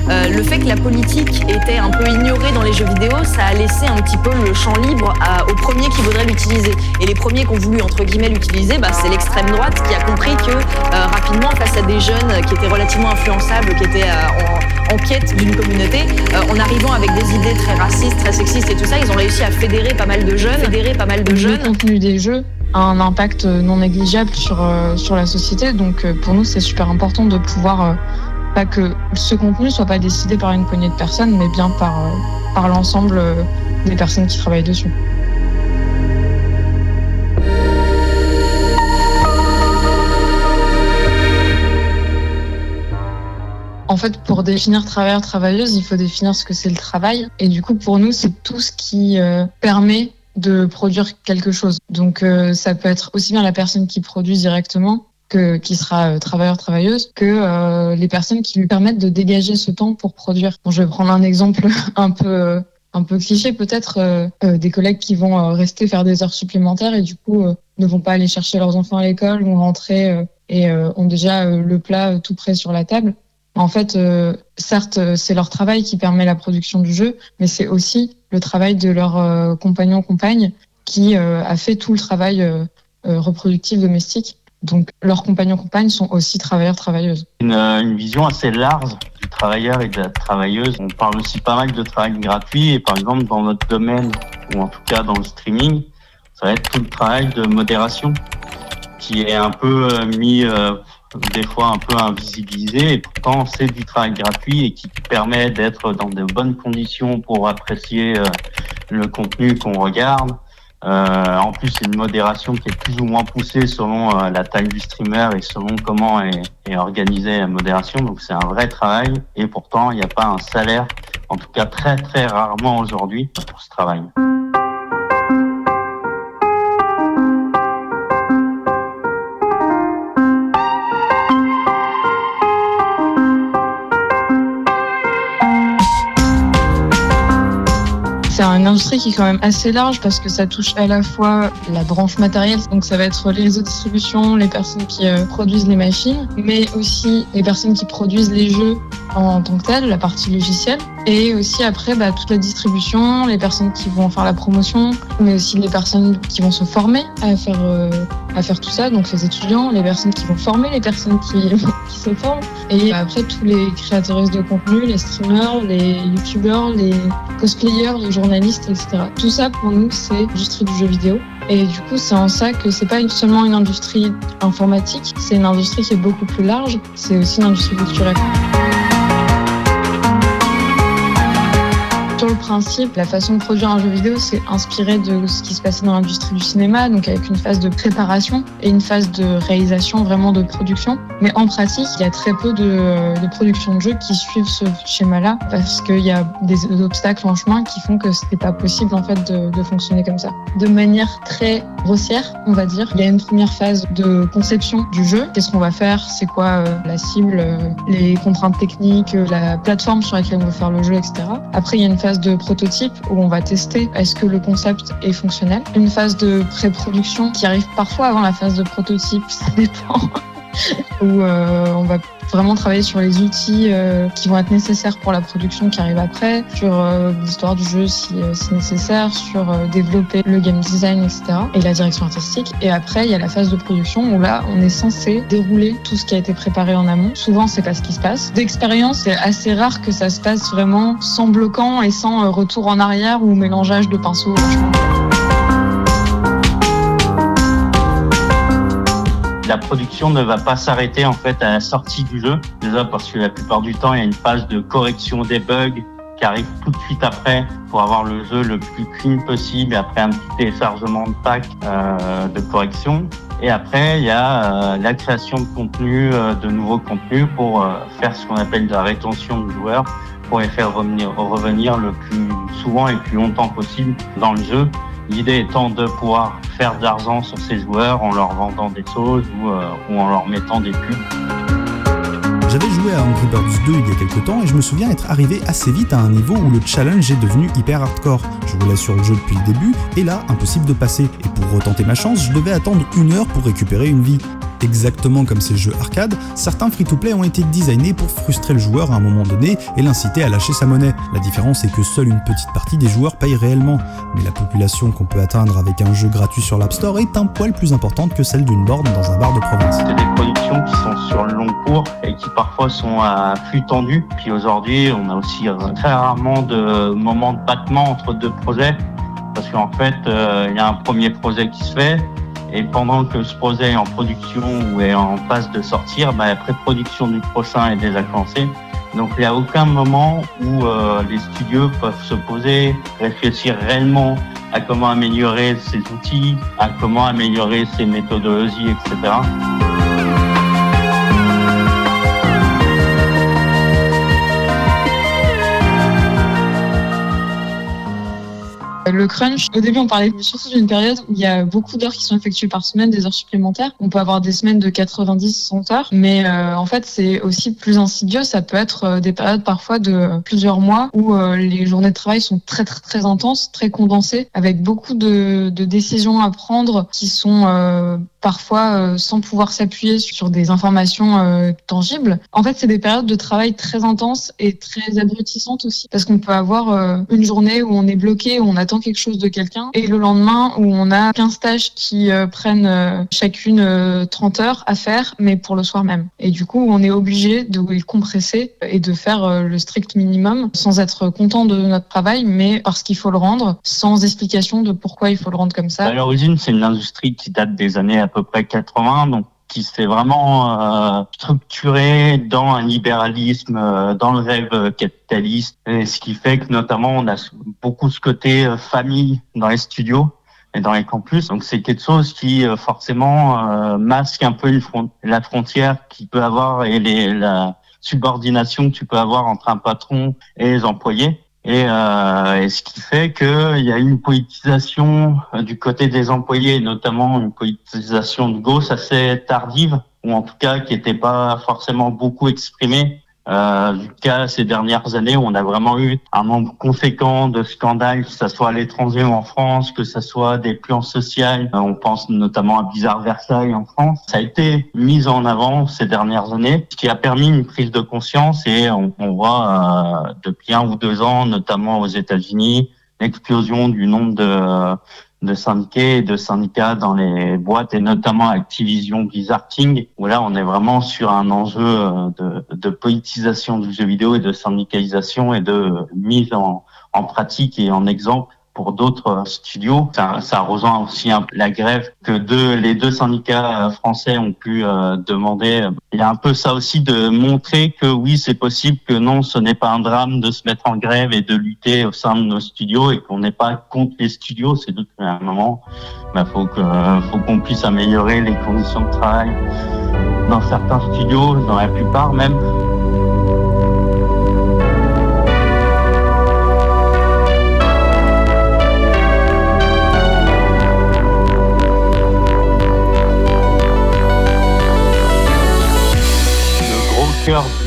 Speaker 18: Euh, le fait que la politique était un peu ignorée dans les jeux vidéo, ça a laissé un petit peu le champ libre à- aux premiers qui voudraient l'utiliser. Et les premiers qui ont voulu, entre guillemets, l'utiliser, bah, c'est l'extrême droite qui a compris que euh, rapidement, face à des jeunes qui étaient relativement influençables, qui étaient euh, en, en quête d'une communauté, euh, en arrivant avec des idées très racistes, très sexistes et tout ça, ils ont réussi à fédérer pas mal de jeunes, fédérer pas mal de
Speaker 19: Le
Speaker 18: jeunes.
Speaker 19: contenu des jeux a un impact non négligeable sur, euh, sur la société. Donc euh, pour nous, c'est super important de pouvoir euh, pas que ce contenu soit pas décidé par une poignée de personnes, mais bien par, euh, par l'ensemble euh, des personnes qui travaillent dessus. En fait, pour définir travailleur travailleuse, il faut définir ce que c'est le travail. Et du coup, pour nous, c'est tout ce qui euh, permet de produire quelque chose. Donc, ça peut être aussi bien la personne qui produit directement que qui sera euh, travailleur travailleuse que euh, les personnes qui lui permettent de dégager ce temps pour produire. Bon, je vais prendre un exemple un peu euh, un peu cliché peut-être euh, euh, des collègues qui vont rester faire des heures supplémentaires et du coup ne vont pas aller chercher leurs enfants à l'école ou rentrer et ont déjà le plat tout prêt sur la table. En fait, certes, c'est leur travail qui permet la production du jeu, mais c'est aussi le travail de leur compagnon compagne qui a fait tout le travail reproductif domestique. Donc, leurs compagnons compagnes sont aussi travailleurs travailleuses.
Speaker 17: Une, euh, une vision assez large du travailleur et de la travailleuse. On parle aussi pas mal de travail gratuit et par exemple dans notre domaine, ou en tout cas dans le streaming, ça va être tout le travail de modération qui est un peu euh, mis euh, des fois un peu invisibilisé et pourtant c'est du travail gratuit et qui permet d'être dans de bonnes conditions pour apprécier euh, le contenu qu'on regarde. Euh, en plus, c'est une modération qui est plus ou moins poussée selon euh, la taille du streamer et selon comment est, est organisée la modération. Donc, c'est un vrai travail et pourtant, il n'y a pas un salaire, en tout cas très très rarement aujourd'hui, pour ce travail.
Speaker 19: Une industrie qui est quand même assez large parce que ça touche à la fois la branche matérielle, donc ça va être les réseaux de distribution, les personnes qui euh, produisent les machines, mais aussi les personnes qui produisent les jeux en tant que telles, la partie logicielle, et aussi après bah, toute la distribution, les personnes qui vont faire la promotion, mais aussi les personnes qui vont se former à faire euh, à faire tout ça, donc les étudiants, les personnes qui vont former les personnes qui, qui se forment, et après tous les créateurs de contenu, les streamers, les youtubeurs, les cosplayers, les journalistes, Tout ça pour nous c'est l'industrie du jeu vidéo. Et du coup, c'est en ça que c'est pas seulement une industrie informatique, c'est une industrie qui est beaucoup plus large, c'est aussi une industrie culturelle. Sur le principe, la façon de produire un jeu vidéo, c'est inspiré de ce qui se passait dans l'industrie du cinéma, donc avec une phase de préparation et une phase de réalisation, vraiment de production. Mais en pratique, il y a très peu de, de productions de jeux qui suivent ce schéma-là, parce qu'il y a des obstacles en chemin qui font que c'était pas possible en fait de, fonctionner comme ça. De manière très grossière, on va dire, il y a une première phase de conception du jeu. Qu'est-ce qu'on va faire? C'est quoi euh, la cible, euh, les contraintes techniques, euh, la plateforme sur laquelle on veut faire le jeu, etc. Après, il y a une phase de prototype où on va tester est-ce que le concept est fonctionnel. Une phase de pré-production qui arrive parfois avant la phase de prototype, ça dépend. Où euh, on va vraiment travailler sur les outils euh, qui vont être nécessaires pour la production qui arrive après, sur euh, l'histoire du jeu si, nécessaire, sur développer le game design, etc. et la direction artistique. Et après, il y a la phase de production où là, on est censé dérouler tout ce qui a été préparé en amont. Souvent, c'est pas ce qui se passe. D'expérience, c'est assez rare que ça se passe vraiment sans bloquant et sans retour en arrière ou mélangeage de pinceaux.
Speaker 17: La production ne va pas s'arrêter en fait à la sortie du jeu, déjà parce que la plupart du temps il y a une phase de correction des bugs qui arrive tout de suite après pour avoir le jeu le plus clean possible après un petit téléchargement de pack euh, de correction. Et après il y a euh, la création de contenu, euh, de nouveaux contenus pour faire ce qu'on appelle de la rétention de joueurs pour les faire revenir, revenir le plus souvent et le plus longtemps possible dans le jeu. L'idée étant de pouvoir faire de l'argent sur ces joueurs en leur vendant des choses ou, euh, en leur mettant des pubs.
Speaker 20: J'avais joué à Angry Birds 2 il y a quelques temps et je me souviens être arrivé assez vite à un niveau où le challenge est devenu hyper hardcore. Je roulais sur le jeu depuis le début et là, impossible de passer. Et pour retenter ma chance, je devais attendre une heure pour récupérer une vie. Exactement comme ces jeux arcade, certains free-to-play ont été designés pour frustrer le joueur à un moment donné et l'inciter à lâcher sa monnaie. La différence est que seule une petite partie des joueurs paye réellement, mais la population qu'on peut atteindre avec un jeu gratuit sur l'App Store est un poil plus importante que celle d'une borne dans un bar de province.
Speaker 17: C'est des productions qui sont sur le long cours et qui parfois sont à flux tendu. Puis aujourd'hui, on a aussi très rarement de moments de battement entre deux projets parce qu'en fait, euh, il y a un premier projet qui se fait et pendant que ce projet est en production ou est en phase de sortir, bah, la pré-production du prochain est déjà commencée. Donc il n'y a aucun moment où euh, les studios peuvent se poser, réfléchir réellement à comment améliorer ces outils, à comment améliorer ces méthodologies, etc.
Speaker 19: Le crunch, au début, on parlait surtout d'une période où il y a beaucoup d'heures qui sont effectuées par semaine, des heures supplémentaires. On peut avoir des semaines de 90, 100 heures, mais euh, en fait, c'est aussi plus insidieux. Ça peut être euh, des périodes parfois de plusieurs mois où euh, les journées de travail sont très, très, très intenses, très condensées, avec beaucoup de, de décisions à prendre qui sont euh, parfois euh, sans pouvoir s'appuyer sur des informations euh, tangibles. En fait, c'est des périodes de travail très intenses et très abrutissantes aussi, parce qu'on peut avoir euh, une journée où on est bloqué, où on attend quelque chose de quelqu'un, et le lendemain où on a 15 tâches qui euh, prennent euh, chacune euh, 30 heures à faire, mais pour le soir même. Et du coup, on est obligé de compresser et de faire euh, le strict minimum, sans être content de notre travail, mais parce qu'il faut le rendre, sans explication de pourquoi il faut le rendre comme ça.
Speaker 17: À l'origine, c'est une industrie qui date des années à peu près 80, donc qui s'est vraiment euh, structurée dans un libéralisme, euh, dans le rêve capitaliste, et ce qui fait que notamment on a beaucoup ce côté euh, famille dans les studios et dans les campus. Donc c'est quelque chose qui euh, forcément euh, masque un peu une front- la frontière qu'il peut avoir et les, la subordination que tu peux avoir entre un patron et les employés. Et, euh, et ce qui fait qu'il y a une politisation euh, du côté des employés, notamment une politisation de gauche assez tardive, ou en tout cas qui n'était pas forcément beaucoup exprimée. Euh, du cas ces dernières années où on a vraiment eu un nombre conséquent de scandales, que ce soit à l'étranger ou en France, que ce soit des plans sociaux. Euh, on pense notamment à Bizarre Versailles en France. Ça a été mis en avant ces dernières années, ce qui a permis une prise de conscience et on, on voit euh, depuis un ou deux ans, notamment aux États-Unis, l'explosion du nombre de, de syndiqués et de syndicats dans les boîtes et notamment Activision Blizzard King où là on est vraiment sur un enjeu euh, de, politisation du jeu vidéo et de syndicalisation et de mise en, en pratique et en exemple pour d'autres euh, studios. Ça, ça rejoint aussi un peu la grève que deux, les deux syndicats euh, français ont pu euh, demander. Il y a un peu ça aussi de montrer que oui, c'est possible, que non, ce n'est pas un drame de se mettre en grève et de lutter au sein de nos studios et qu'on n'est pas contre les studios. C'est juste qu'à un moment, il faut que, faut qu'on puisse améliorer les conditions de travail dans certains studios, dans la plupart même. Le gros cœur du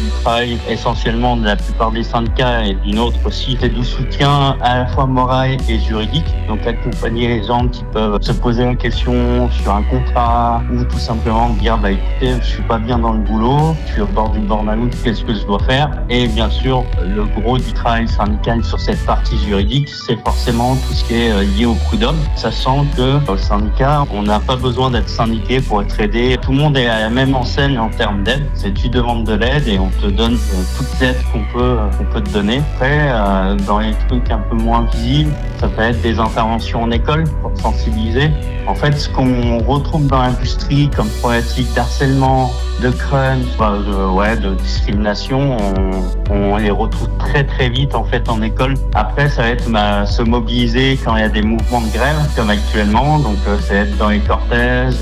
Speaker 17: essentiellement de la plupart des syndicats et d'une autre aussi, c'est du soutien à la fois moral et juridique. Donc accompagner les gens qui peuvent se poser la question sur un contrat ou tout simplement dire bah écoutez, je suis pas bien dans le boulot, je suis au bord du burn-out, qu'est-ce que je dois faire? Et bien sûr, le gros du travail syndical sur cette partie juridique, c'est forcément tout ce qui est euh, lié au prud'homme, sachant que au syndicat, on n'a pas besoin d'être syndiqué pour être aidé. Tout le monde est à la même enseigne en termes d'aide. C'est tu demandes de l'aide et on te donne euh, toute l'aide qu'on peut, euh, qu'on peut te donner. Après, euh, dans les trucs un peu moins visibles, ça peut être des interventions en école pour sensibiliser. En fait, ce qu'on retrouve dans l'industrie comme problématique d'harcèlement, de crunch, enfin, de, ouais, de discrimination, on, les retrouve très très vite en fait en école. Après, ça va être bah, se mobiliser quand il y a des mouvements de grève, comme actuellement. Donc, ça va être dans les cortèges.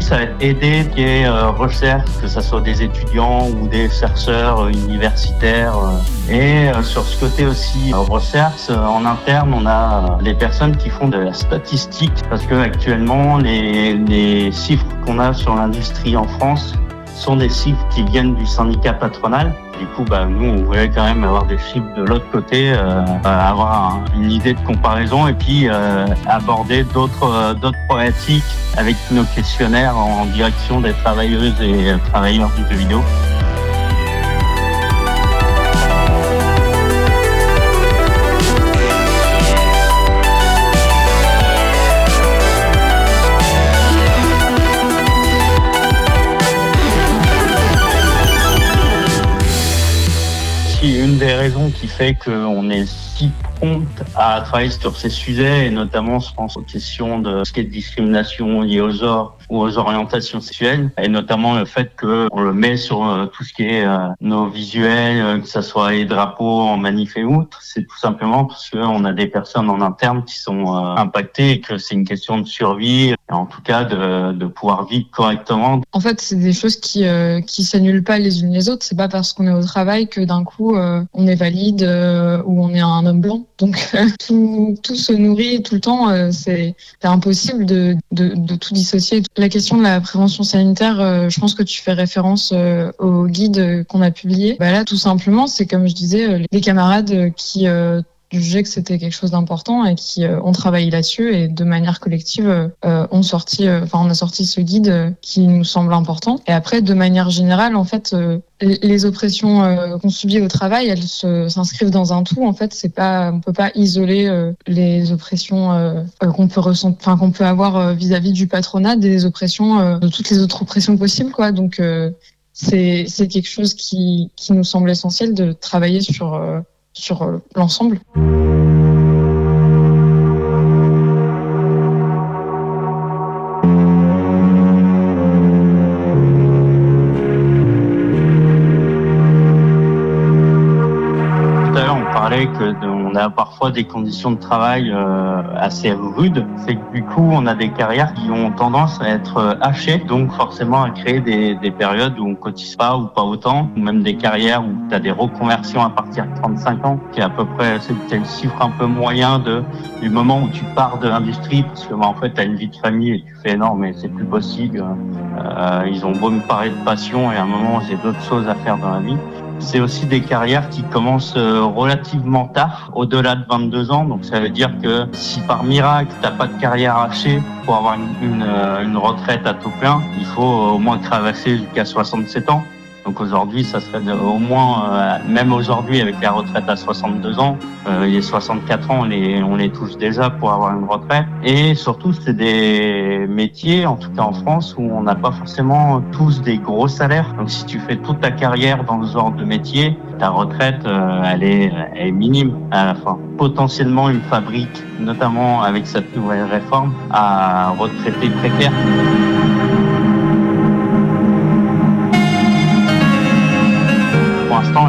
Speaker 17: ça va être aider qui est euh, recherche, que ce soit des étudiants ou des chercheurs euh, universitaires. euh. Et euh, sur ce côté aussi recherche, en interne, on a les personnes qui font de la statistique, parce que actuellement, les, les chiffres qu'on a sur l'industrie en France sont des chiffres qui viennent du syndicat patronal. Du coup, bah, nous, on voulait quand même avoir des chiffres de l'autre côté, euh, avoir une idée de comparaison et puis aborder d'autres d'autres problématiques avec nos questionnaires en direction des travailleuses et travailleurs du jeu vidéo. Une des raisons qui fait qu'on est si prompt à travailler sur ces sujets, et notamment, je pense aux questions de ce qui est de discrimination liée aux genres ou aux orientations sexuelles, et notamment le fait qu'on le met sur euh, tout ce qui est euh, nos visuels, euh, que ce soit les drapeaux en manif et outre, c'est tout simplement parce qu'on a des personnes en interne qui sont impactées et que c'est une question de survie, en tout cas de, de pouvoir vivre correctement.
Speaker 19: En fait, c'est des choses qui qui s'annulent pas les unes les autres. C'est pas parce qu'on est au travail que d'un coup on est valide ou on est un homme blanc. Donc tout, tout se nourrit tout le temps. c'est impossible de, de, de tout dissocier. La question de la prévention sanitaire, euh, je pense que tu fais référence euh, au guide qu'on a publié. Bah là, tout simplement, c'est comme je disais, euh, les camarades qui jugeaient que c'était quelque chose d'important et qui ont travaillé là-dessus et de manière collective ont sorti, enfin on a sorti ce guide qui nous semble important. Et après, de manière générale, en fait, les oppressions euh, qu'on subit au travail, elles s'inscrivent dans un tout. En fait, c'est pas, on peut pas isoler euh, les oppressions euh, qu'on peut ressentir, enfin qu'on peut avoir vis-à-vis du patronat des oppressions, de toutes les autres oppressions possibles, quoi. Donc c'est quelque chose qui qui nous semble essentiel de travailler sur sur l'ensemble.
Speaker 17: on a parfois des conditions de travail euh, assez C'est que du coup, on a des carrières qui ont tendance à être euh, hachées, donc forcément à créer des, périodes où on cotise pas ou pas autant, ou même des carrières où tu as des reconversions à partir de 35 ans, qui est à peu près c'est le chiffre un peu moyen de du moment où tu pars de l'industrie, parce que en fait tu as une vie de famille et tu fais non mais c'est plus possible. Euh, ils ont beau me parler de passion et à un moment j'ai d'autres choses à faire dans la vie c'est aussi des carrières qui commencent euh, relativement tard, au-delà de 22 ans. Donc ça veut dire que si par miracle tu n'as pas de carrière hachée pour avoir une, euh, une, retraite à tout plein, il faut au moins traverser jusqu'à 67 ans. Donc aujourd'hui, ça serait au moins, euh, même aujourd'hui avec la retraite à 62 ans, euh, les 64 ans, on les, on les touche déjà pour avoir une retraite. Et surtout, c'est des métiers, en tout cas en France, où on n'a pas forcément tous des gros salaires. Donc si tu fais toute ta carrière dans ce genre de métier, ta retraite, euh, elle, est, elle est minime à la fin. Potentiellement une fabrique, notamment avec cette nouvelle réforme, à retraiter précaires.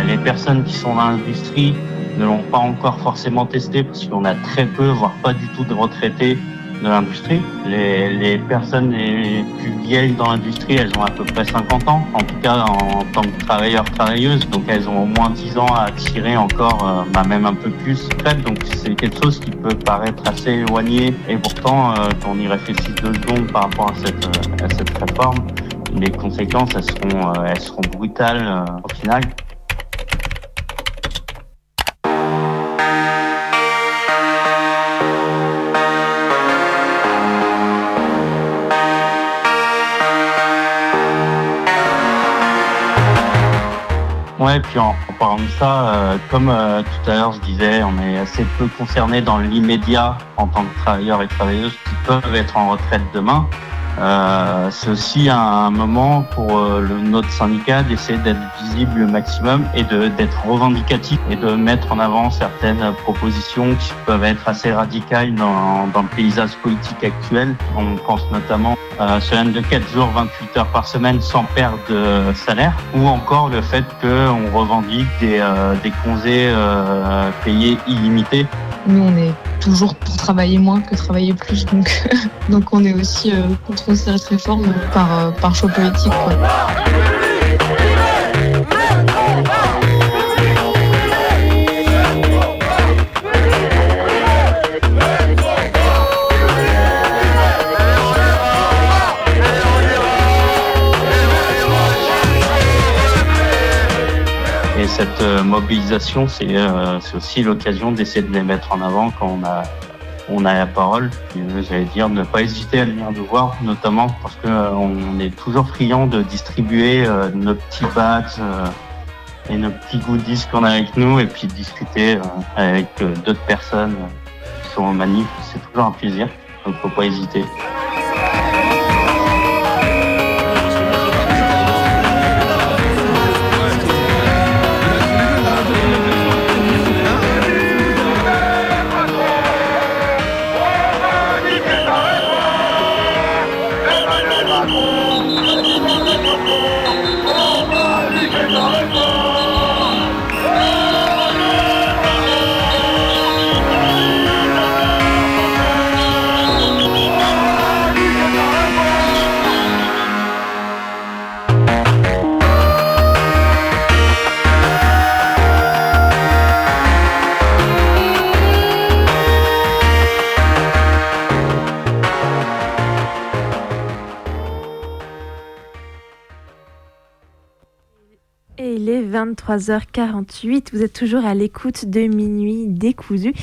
Speaker 17: Les personnes qui sont dans l'industrie ne l'ont pas encore forcément testé parce qu'on a très peu, voire pas du tout de retraités de l'industrie. Les, personnes les plus vieilles dans l'industrie, elles ont à peu près 50 ans, en tout cas en, tant que travailleurs, travailleuses, donc elles ont au moins 10 ans à tirer encore, euh, bah, même un peu plus peut donc c'est quelque chose qui peut paraître assez éloigné, et pourtant, euh, quand on y réfléchit deux secondes par rapport à cette, euh, à cette réforme, les conséquences, elles seront, elles seront brutales au final. Ouais, puis en, parlant de ça, euh, comme euh, tout à l'heure je disais, on est assez peu concerné dans l'immédiat en tant que travailleurs et travailleuses qui peuvent être en retraite demain. Euh, c'est aussi un moment pour notre syndicat d'essayer d'être visible le maximum et d'être revendicatif et de mettre en avant certaines propositions qui peuvent être assez radicales dans, dans le paysage politique actuel. On pense notamment euh, semaine de 4 jours, 28 heures par semaine sans perte de salaire, ou encore le fait qu'on revendique des, euh, des congés euh, payés illimités.
Speaker 19: Nous, on est toujours pour travailler moins que travailler plus, donc, donc on est aussi euh, contre cette réforme par, euh, par choix politique. Quoi.
Speaker 17: Mobilisation, c'est euh, c'est aussi l'occasion d'essayer de les mettre en avant quand on a, la parole. Euh, J'allais dire ne pas hésiter à venir nous voir, notamment parce qu'on est toujours friand de distribuer euh, nos petits badges euh, et nos petits goodies qu'on a avec nous et puis discuter euh, avec euh, d'autres personnes euh, qui sont en manif. C'est toujours un plaisir, donc faut pas hésiter.
Speaker 8: 23h48. Vous êtes toujours à l'écoute de Minuit décousu.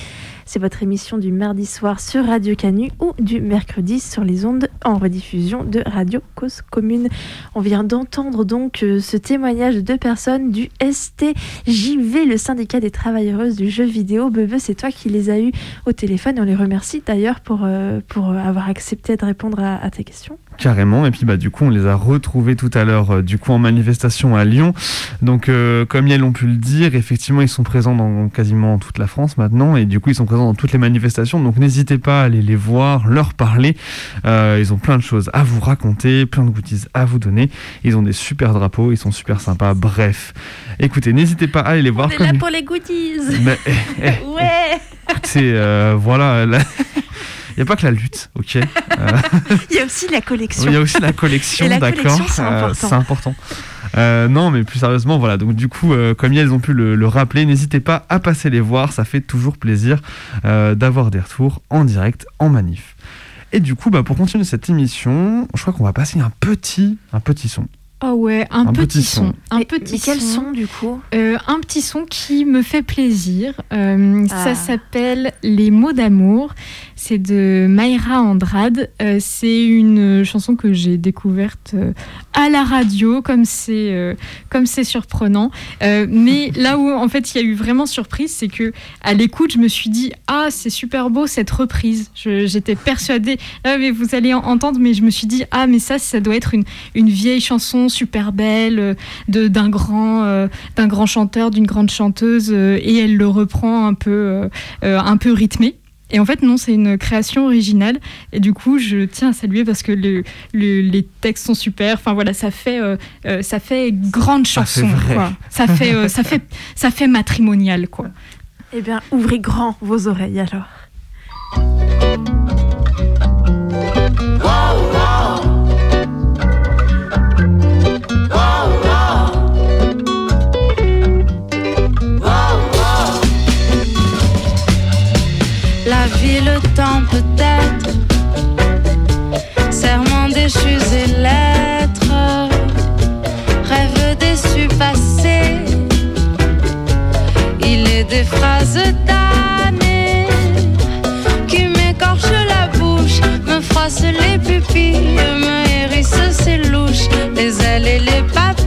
Speaker 8: C'est votre émission du mardi soir sur Radio Canu ou du mercredi sur les ondes en rediffusion de Radio Cause Commune. On vient d'entendre donc euh, ce témoignage de deux personnes du STJV, le syndicat des travailleuses du jeu vidéo. Bebe, c'est toi qui les as eues au téléphone on les remercie d'ailleurs pour, euh, pour avoir accepté de répondre à, tes questions.
Speaker 7: Carrément, et puis bah du coup on les a retrouvés tout à l'heure euh, du coup en manifestation à Lyon. Donc comme ils l'ont pu le dire, effectivement ils sont présents dans quasiment toute la France maintenant et du coup ils sont présents dans toutes les manifestations. Donc n'hésitez pas à aller les voir, leur parler. Euh, ils ont plein de choses à vous raconter, plein de goodies à vous donner. Ils ont des super drapeaux, ils sont super sympas. Bref, écoutez, n'hésitez pas à aller les voir.
Speaker 8: On est
Speaker 7: comme-
Speaker 8: là pour les goodies
Speaker 7: Mais, eh, eh,
Speaker 8: Ouais
Speaker 7: écoutez, euh, voilà. là- Il n'y a pas que la lutte, ok Euh,
Speaker 8: Il y a aussi la collection.
Speaker 7: il y a aussi la collection, d'accord.
Speaker 8: collection, c'est
Speaker 7: Euh,
Speaker 8: important.
Speaker 7: c'est important. Euh, non, mais plus sérieusement, voilà. Donc du coup, euh, comme elles ont pu le, le rappeler, n'hésitez pas à passer les voir. Ça fait toujours plaisir euh, d'avoir des retours en direct, en manif. Et du coup, bah, pour continuer cette émission, je crois qu'on va passer un petit, un petit son.
Speaker 3: Oh ouais, un,
Speaker 7: Un
Speaker 3: petit,
Speaker 7: petit
Speaker 3: son.
Speaker 7: son.
Speaker 3: Un
Speaker 8: Mais-
Speaker 3: petit
Speaker 8: mais quel
Speaker 3: son.
Speaker 8: son, du coup
Speaker 3: Euh, Un petit son qui me fait plaisir. Euh,
Speaker 8: Ah.
Speaker 3: Ça s'appelle Les mots d'amour. C'est de Mayra Andrade. Euh, c'est une chanson que j'ai découverte euh, à la radio, comme c'est euh, comme c'est surprenant. Euh, mais là où en fait il y a eu vraiment surprise, c'est que à l'écoute, je me suis dit ah c'est super beau cette reprise. Je- J'étais persuadée. Là, mais vous allez en- entendre, mais je me suis dit ah mais ça ça doit être une une vieille chanson super belle euh, de d'un grand euh, d'un grand chanteur, d'une grande chanteuse, euh, et elle le reprend un peu un peu rythmé. Et en fait, non, c'est une création originale. Et du coup, je tiens à saluer parce que le, le- les textes sont super. Enfin voilà, ça fait, euh, ça fait grande
Speaker 7: fait
Speaker 3: chanson. quoi. Ça fait, euh, ça fait, ça fait matrimonial, quoi.
Speaker 8: Eh bien, ouvrez grand vos oreilles alors.
Speaker 21: La temps peut-être, serment déchus et lettres, rêve déçu passé. Il est des phrases damnées qui m'écorchent la bouche, me froissent les pupilles, me hérissent ses louches, les ailes et les papilles,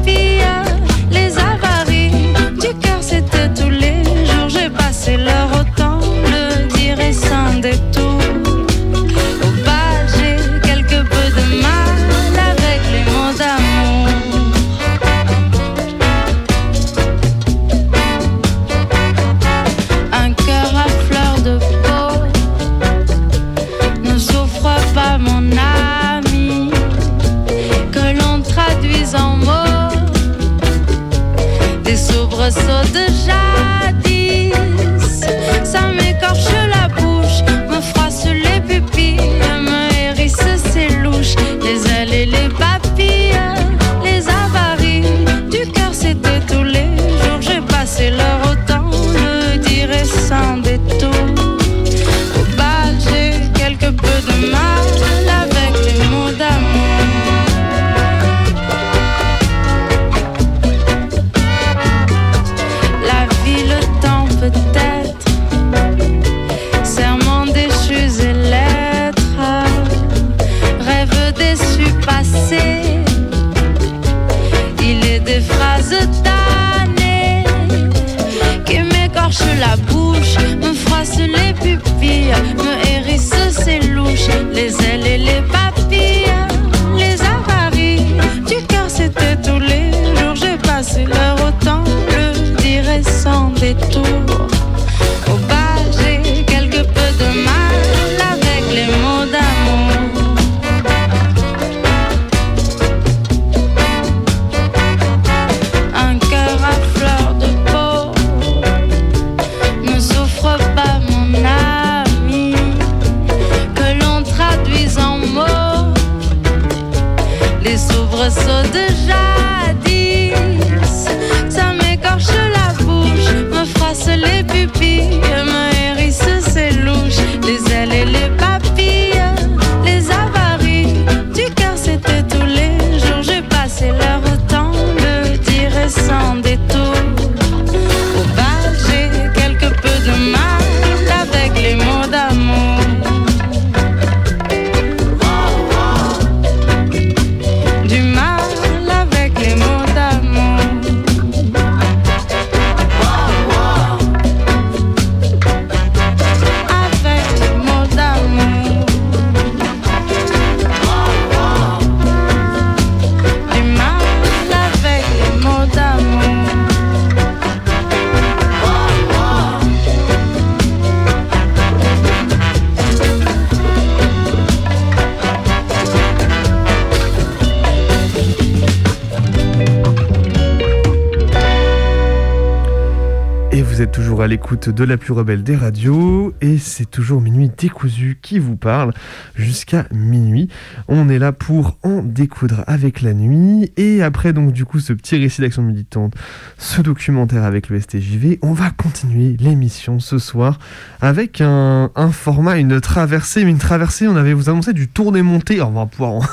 Speaker 21: Et
Speaker 7: vous êtes toujours à l'écoute de la plus rebelle des radios et c'est toujours minuit décousu qui vous parle jusqu'à minuit. On est là pour en découdre avec la nuit et après donc du coup ce petit récit d'action militante, ce documentaire avec le STJV, on va continuer l'émission ce soir avec un, un format, une traversée, une traversée, on avait vous annoncé du tour des montées, on va pouvoir en-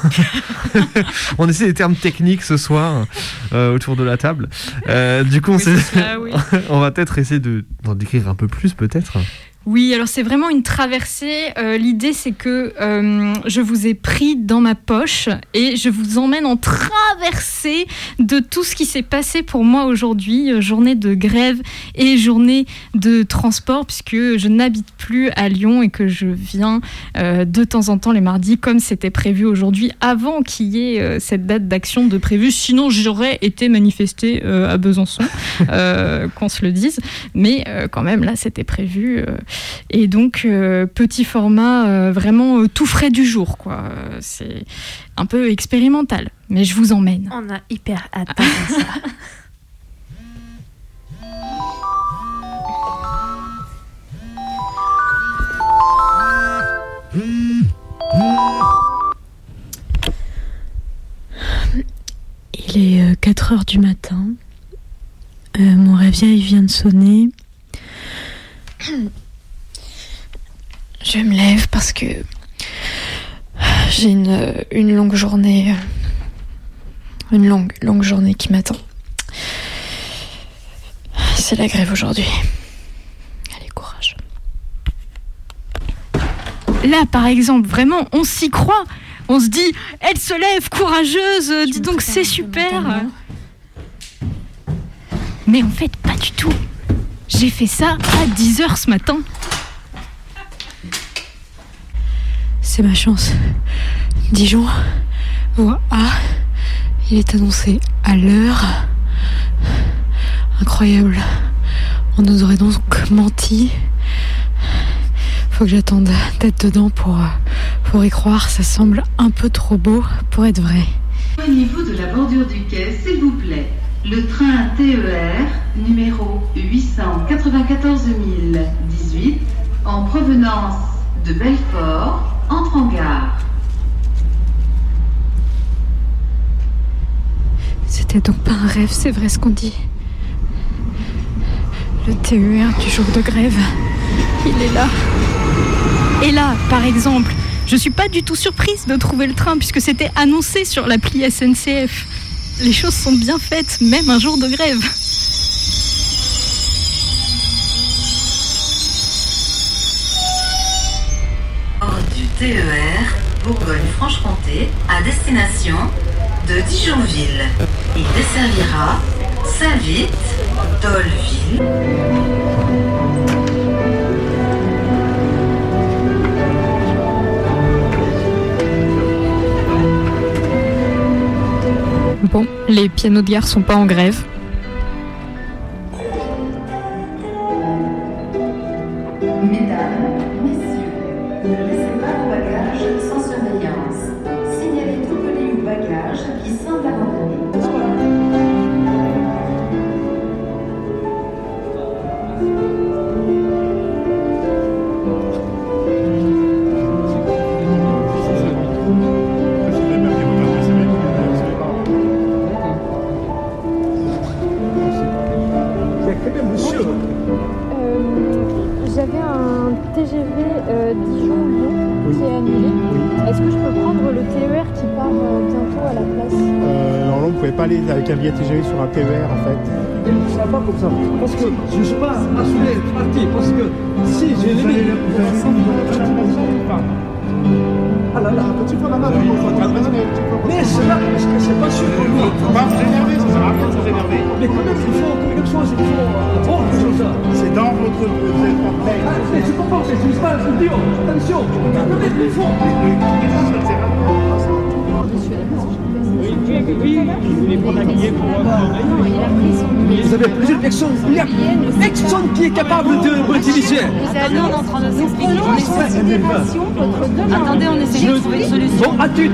Speaker 7: on essaie des termes techniques ce soir euh, autour de la table. Euh, du coup on, s'est-
Speaker 3: ça, oui.
Speaker 7: on va peut-être essayer de, d'en décrire un peu plus peut-être?
Speaker 3: Oui, alors c'est vraiment une traversée. Euh, L'idée, c'est que euh, je vous ai pris dans ma poche et je vous emmène en traversée de tout ce qui s'est passé pour moi aujourd'hui, euh, journée de grève et journée de transport, puisque je n'habite plus à Lyon et que je viens de temps en temps les mardis, comme c'était prévu aujourd'hui, avant qu'il y ait cette date d'action de prévu. Sinon, j'aurais été manifestée à Besançon, qu'on se le dise. Mais quand même, là, c'était prévu. Et donc, euh, petit format euh, vraiment euh, tout frais du jour, quoi. C'est un peu expérimental, mais je vous emmène.
Speaker 8: On a hyper hâte de faire ça.
Speaker 22: Il est 4 heures du matin. Euh, mon réveil vient de sonner. Je me lève parce que j'ai une, une longue journée. Une longue, longue journée qui m'attend. C'est la grève aujourd'hui.
Speaker 3: Là, par exemple, vraiment, on s'y croit. On se dit, elle se lève, courageuse, euh, dis donc, c'est super. Mais en fait, pas du tout. J'ai fait ça à 10h ce matin.
Speaker 22: C'est ma chance. Dijon, voie A. Il est annoncé à l'heure. Incroyable. On nous aurait donc menti. Faut que j'attende d'être dedans pour, euh, pour y croire. Ça semble un peu trop beau pour être vrai.
Speaker 23: Éloignez-vous de la bordure du quai, s'il vous plaît. Le train TER numéro 894 018 en provenance de Belfort entre en gare.
Speaker 22: C'était donc pas un rêve, c'est vrai ce qu'on dit. Le TER du jour de grève, il est là.
Speaker 3: Et là, par exemple, je suis pas du tout surprise de trouver le train puisque c'était annoncé sur l'appli SNCF. Les choses sont bien faites, même un jour de grève.
Speaker 23: TER Bourgogne-Franche-Comté à destination de Dijonville. Il desservira Saint-Vite, Dolville.
Speaker 3: Bon, les pianos de gare sont pas en grève.
Speaker 22: Euh, Dijon-Lyon qui est annulé. Est-ce que je peux prendre le TER qui part euh, bientôt à la place
Speaker 24: Euh, normalement, vous pouvez pas aller avec un billet TGV sur un TER en fait.
Speaker 25: Ça va comme ça. Parce que je ne suis pas assuré de partir. Parce que si j'ai les. Ah là là, tu prends la main. Mais c'est là, parce que c'est pas sûr pour moi.
Speaker 24: Faut pas vous énerver, ça sert à rien de vous énerver.
Speaker 25: Mais quand même, il faut quelque chose, il faut. Oh, quelque chose.
Speaker 24: C'est dans votre.
Speaker 25: Ah, mais tu comprends, c'est une pas idiot. Attention, quand même, il faut. Vous avez plusieurs personnes. Il y a personne qui est capable de m'utiliser.
Speaker 21: Attendez, on est en train de s'expliquer. Attendez, on essaie de trouver une solution.
Speaker 25: Bon, à toutes,
Speaker 21: Oui,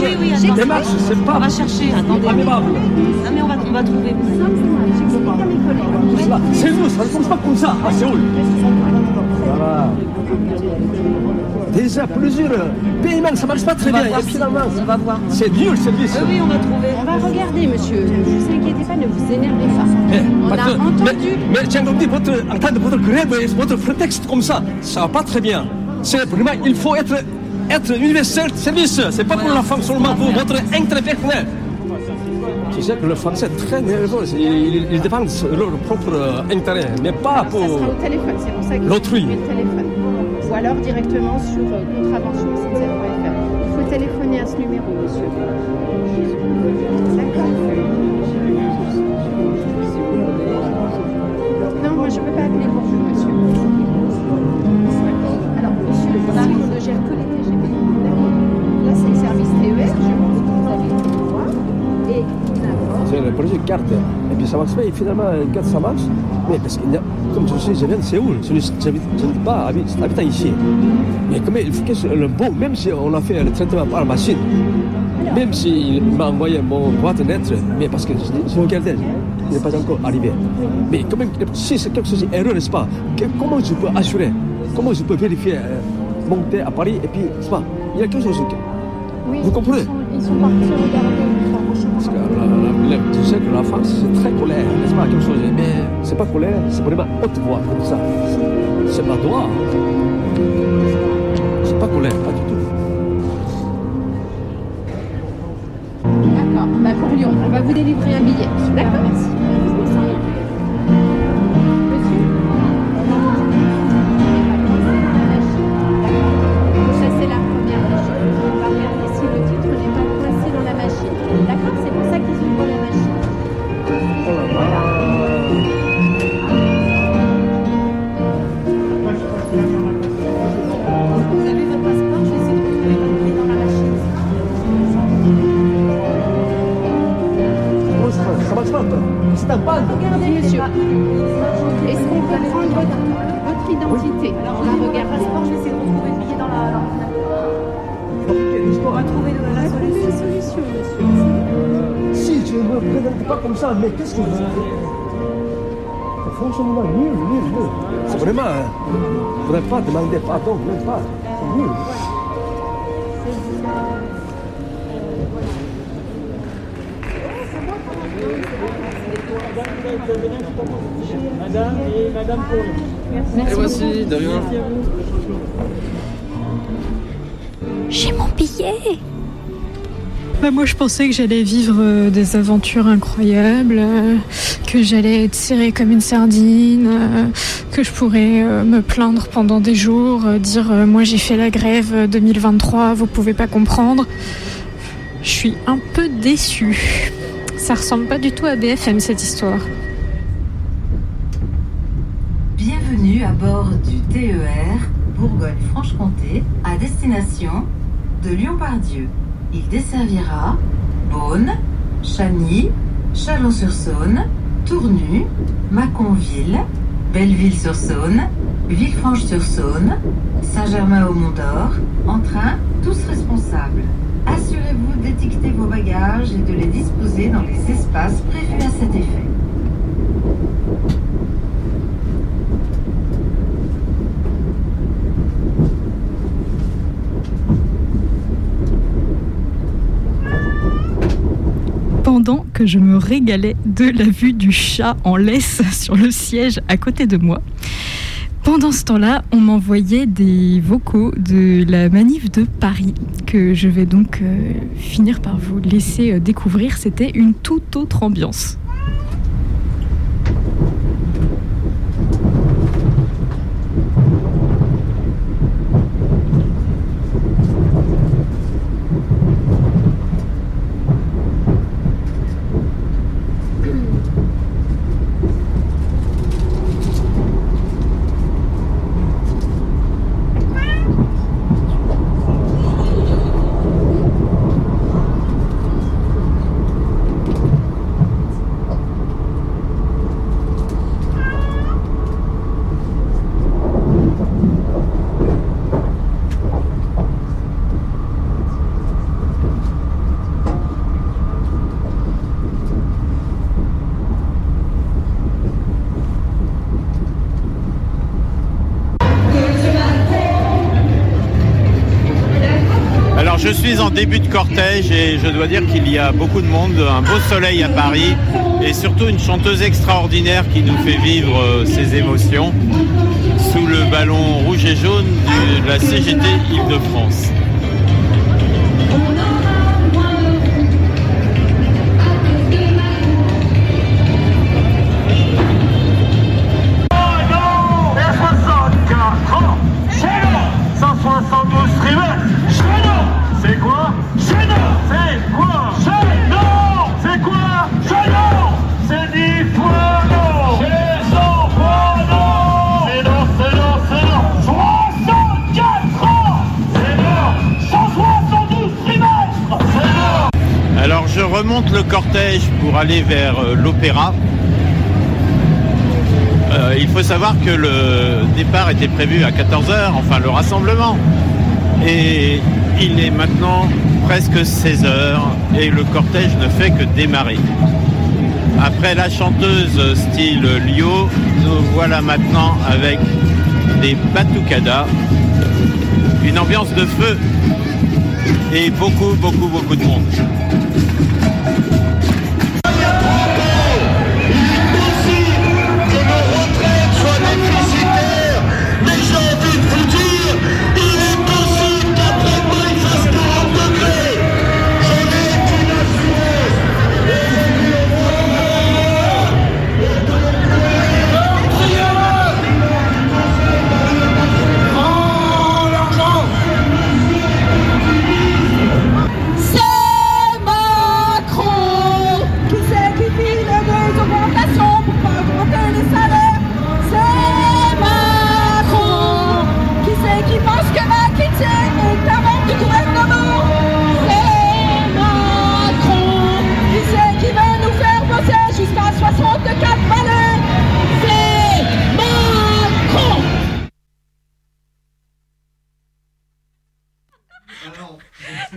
Speaker 21: oui, oui, attendez.
Speaker 25: démarche, c'est pas.
Speaker 21: On va chercher, attendez. Non, mais on va, on va trouver.
Speaker 25: C'est nous, ça ne commence pas comme ça à Séoul. Voilà. Déjà plusieurs paiements, ça marche pas très bien.
Speaker 21: voir
Speaker 25: Et
Speaker 21: si-
Speaker 25: finalement,
Speaker 21: on va voir.
Speaker 25: C'est nul service.
Speaker 21: Oui, oui, on va trouver.
Speaker 26: On va regarder, monsieur. Ne vous inquiétez pas, ne vous énervez pas.
Speaker 25: Eh,
Speaker 26: On a
Speaker 25: que-
Speaker 26: entendu.
Speaker 25: Mais, mais j'ai entendu votre, entendre votre grève et votre prétexte comme ça. Ça va pas très bien. C'est vraiment, il faut être, être universel de service. C'est pas pour la femme seulement, pour votre intérêt personnel. Tu sais que le français est très nerveux. Ils, ils défendent leur propre euh, intérêt, mais pas pour.
Speaker 26: sera au téléphone, c'est pour ça que
Speaker 25: L'autrui.
Speaker 26: Ou alors directement sur euh, contravention.fr. Téléphoner à ce numéro, monsieur. D'accord. Non, moi je ne peux pas appeler pour vous, monsieur. Alors, monsieur, ici on ne gère que les TGV. Là, c'est le service TER. Je pense que vous avez le droit. Et d'abord.
Speaker 25: C'est le projet carte. Et puis ça marche pas. Et finalement, carte, ça marche. Mais parce que, comme je sais, je viens de Séoul. Je suis pas habit- habitant ici. Mais quand même, il faut que le bon, même si on a fait le traitement par machine, même s'il m'a envoyé mon boîte lettre, mais parce que je, je regardais, il n'est pas encore arrivé. Mais quand même, si c'est quelque chose d'erreur, n'est-ce pas? Que- Comment je peux assurer? Comment je peux vérifier euh, monter à Paris et puis, n'est-ce pas? Il y a quelque chose. que-
Speaker 26: Oui,
Speaker 25: Vous comprenez?
Speaker 26: Ils sont partis regarder.
Speaker 25: Tu sais que la France, c'est très colère, n'est-ce pas chose? Mais c'est pas colère, c'est vraiment haute voix, comme ça. C'est pas droit. C'est pas colère, pas du tout.
Speaker 26: D'accord. Bah pour Lyon, on va vous délivrer un billet. D'accord, merci. Ça,
Speaker 25: mais qu'est-ce que C'est franchement nul, nul, nul. C'est vraiment. hein, Je ne voudrais pas demander pardon, même pas. C'est nul.
Speaker 27: Madame et Madame Paul.
Speaker 3: Et voici,
Speaker 27: de rien.
Speaker 3: J'ai mon billet bah moi je pensais que j'allais vivre euh, des aventures incroyables, euh, que j'allais être serrée comme une sardine, euh, que je pourrais me plaindre pendant des jours, dire moi j'ai fait la grève euh, 2023, vous pouvez pas comprendre. Je suis un peu déçue. Ça ressemble pas du tout à BFM cette histoire.
Speaker 23: Bienvenue à bord du TER Bourgogne-Franche-Comté à destination de Lyon-Pardieu. Il desservira Beaune, Chagny, Chalon-sur-Saône, Tournu, Mâconville, Belleville-sur-Saône, Villefranche-sur-Saône, Saint-Germain-au-Mont-d'Or, en train, tous responsables. Assurez-vous d'étiqueter vos bagages et de les disposer dans les espaces prévus à cet effet.
Speaker 3: Que je me régalais de la vue du chat en laisse sur le siège à côté de moi. Pendant ce temps-là, on m'envoyait des vocaux de la manif de Paris que je vais donc euh, finir par vous laisser euh, découvrir. C'était une toute autre ambiance.
Speaker 28: Alors je suis en début de cortège et je dois dire qu'il y a beaucoup de monde, un beau soleil à Paris et surtout une chanteuse extraordinaire qui nous fait vivre euh, ses émotions sous le ballon rouge et jaune de la CGT Île-de-France. Pour aller vers euh, l'opéra. Euh, il faut savoir que le départ était prévu à 14h, enfin le rassemblement. Et il est maintenant presque 16h et le cortège ne fait que démarrer. Après la chanteuse style Lio, nous voilà maintenant avec des batucadas, une ambiance de feu et beaucoup, beaucoup, beaucoup de monde.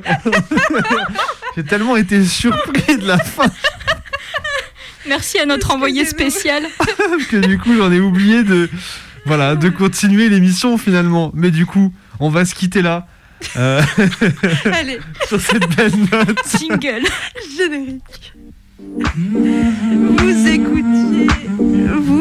Speaker 29: J'ai
Speaker 7: tellement été surpris de la fin
Speaker 3: Merci à notre envoyé spécial.
Speaker 7: que du coup j'en ai oublié de voilà de continuer l'émission finalement. Mais du coup, on va se quitter là. Euh,
Speaker 8: Allez.
Speaker 7: sur cette belle note.
Speaker 3: Jingle.
Speaker 8: Générique. Vous écoutiez,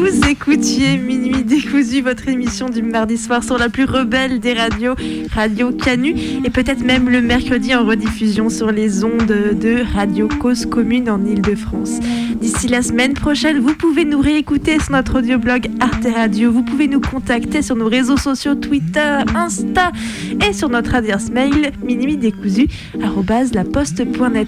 Speaker 8: vous écoutiez Minuit décousu, votre émission du mardi soir sur la plus rebelle des radios, Radio Canu, et peut-être même le mercredi en rediffusion sur les ondes de Radio Cause Commune en Ile-de-France. D'ici la semaine prochaine, vous pouvez nous réécouter sur notre audioblog Arte Radio. Vous pouvez nous contacter sur nos réseaux sociaux Twitter, Insta et sur notre adresse mail minuitdécousu@laposte.net.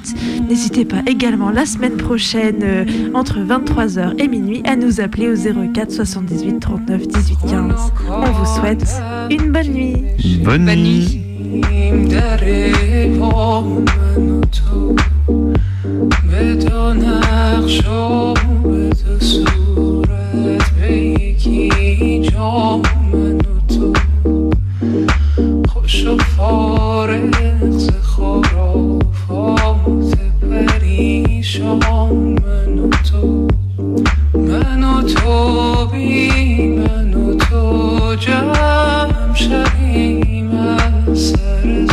Speaker 8: N'hésitez pas également la semaine prochaine euh, entre 23h et minuit à nous appeler au 04 78 39 18 15. On vous souhaite une bonne nuit.
Speaker 7: Bonne, bonne nuit.
Speaker 29: خوش و فارغ تو من و تو
Speaker 21: بی من تو جمع شویم سر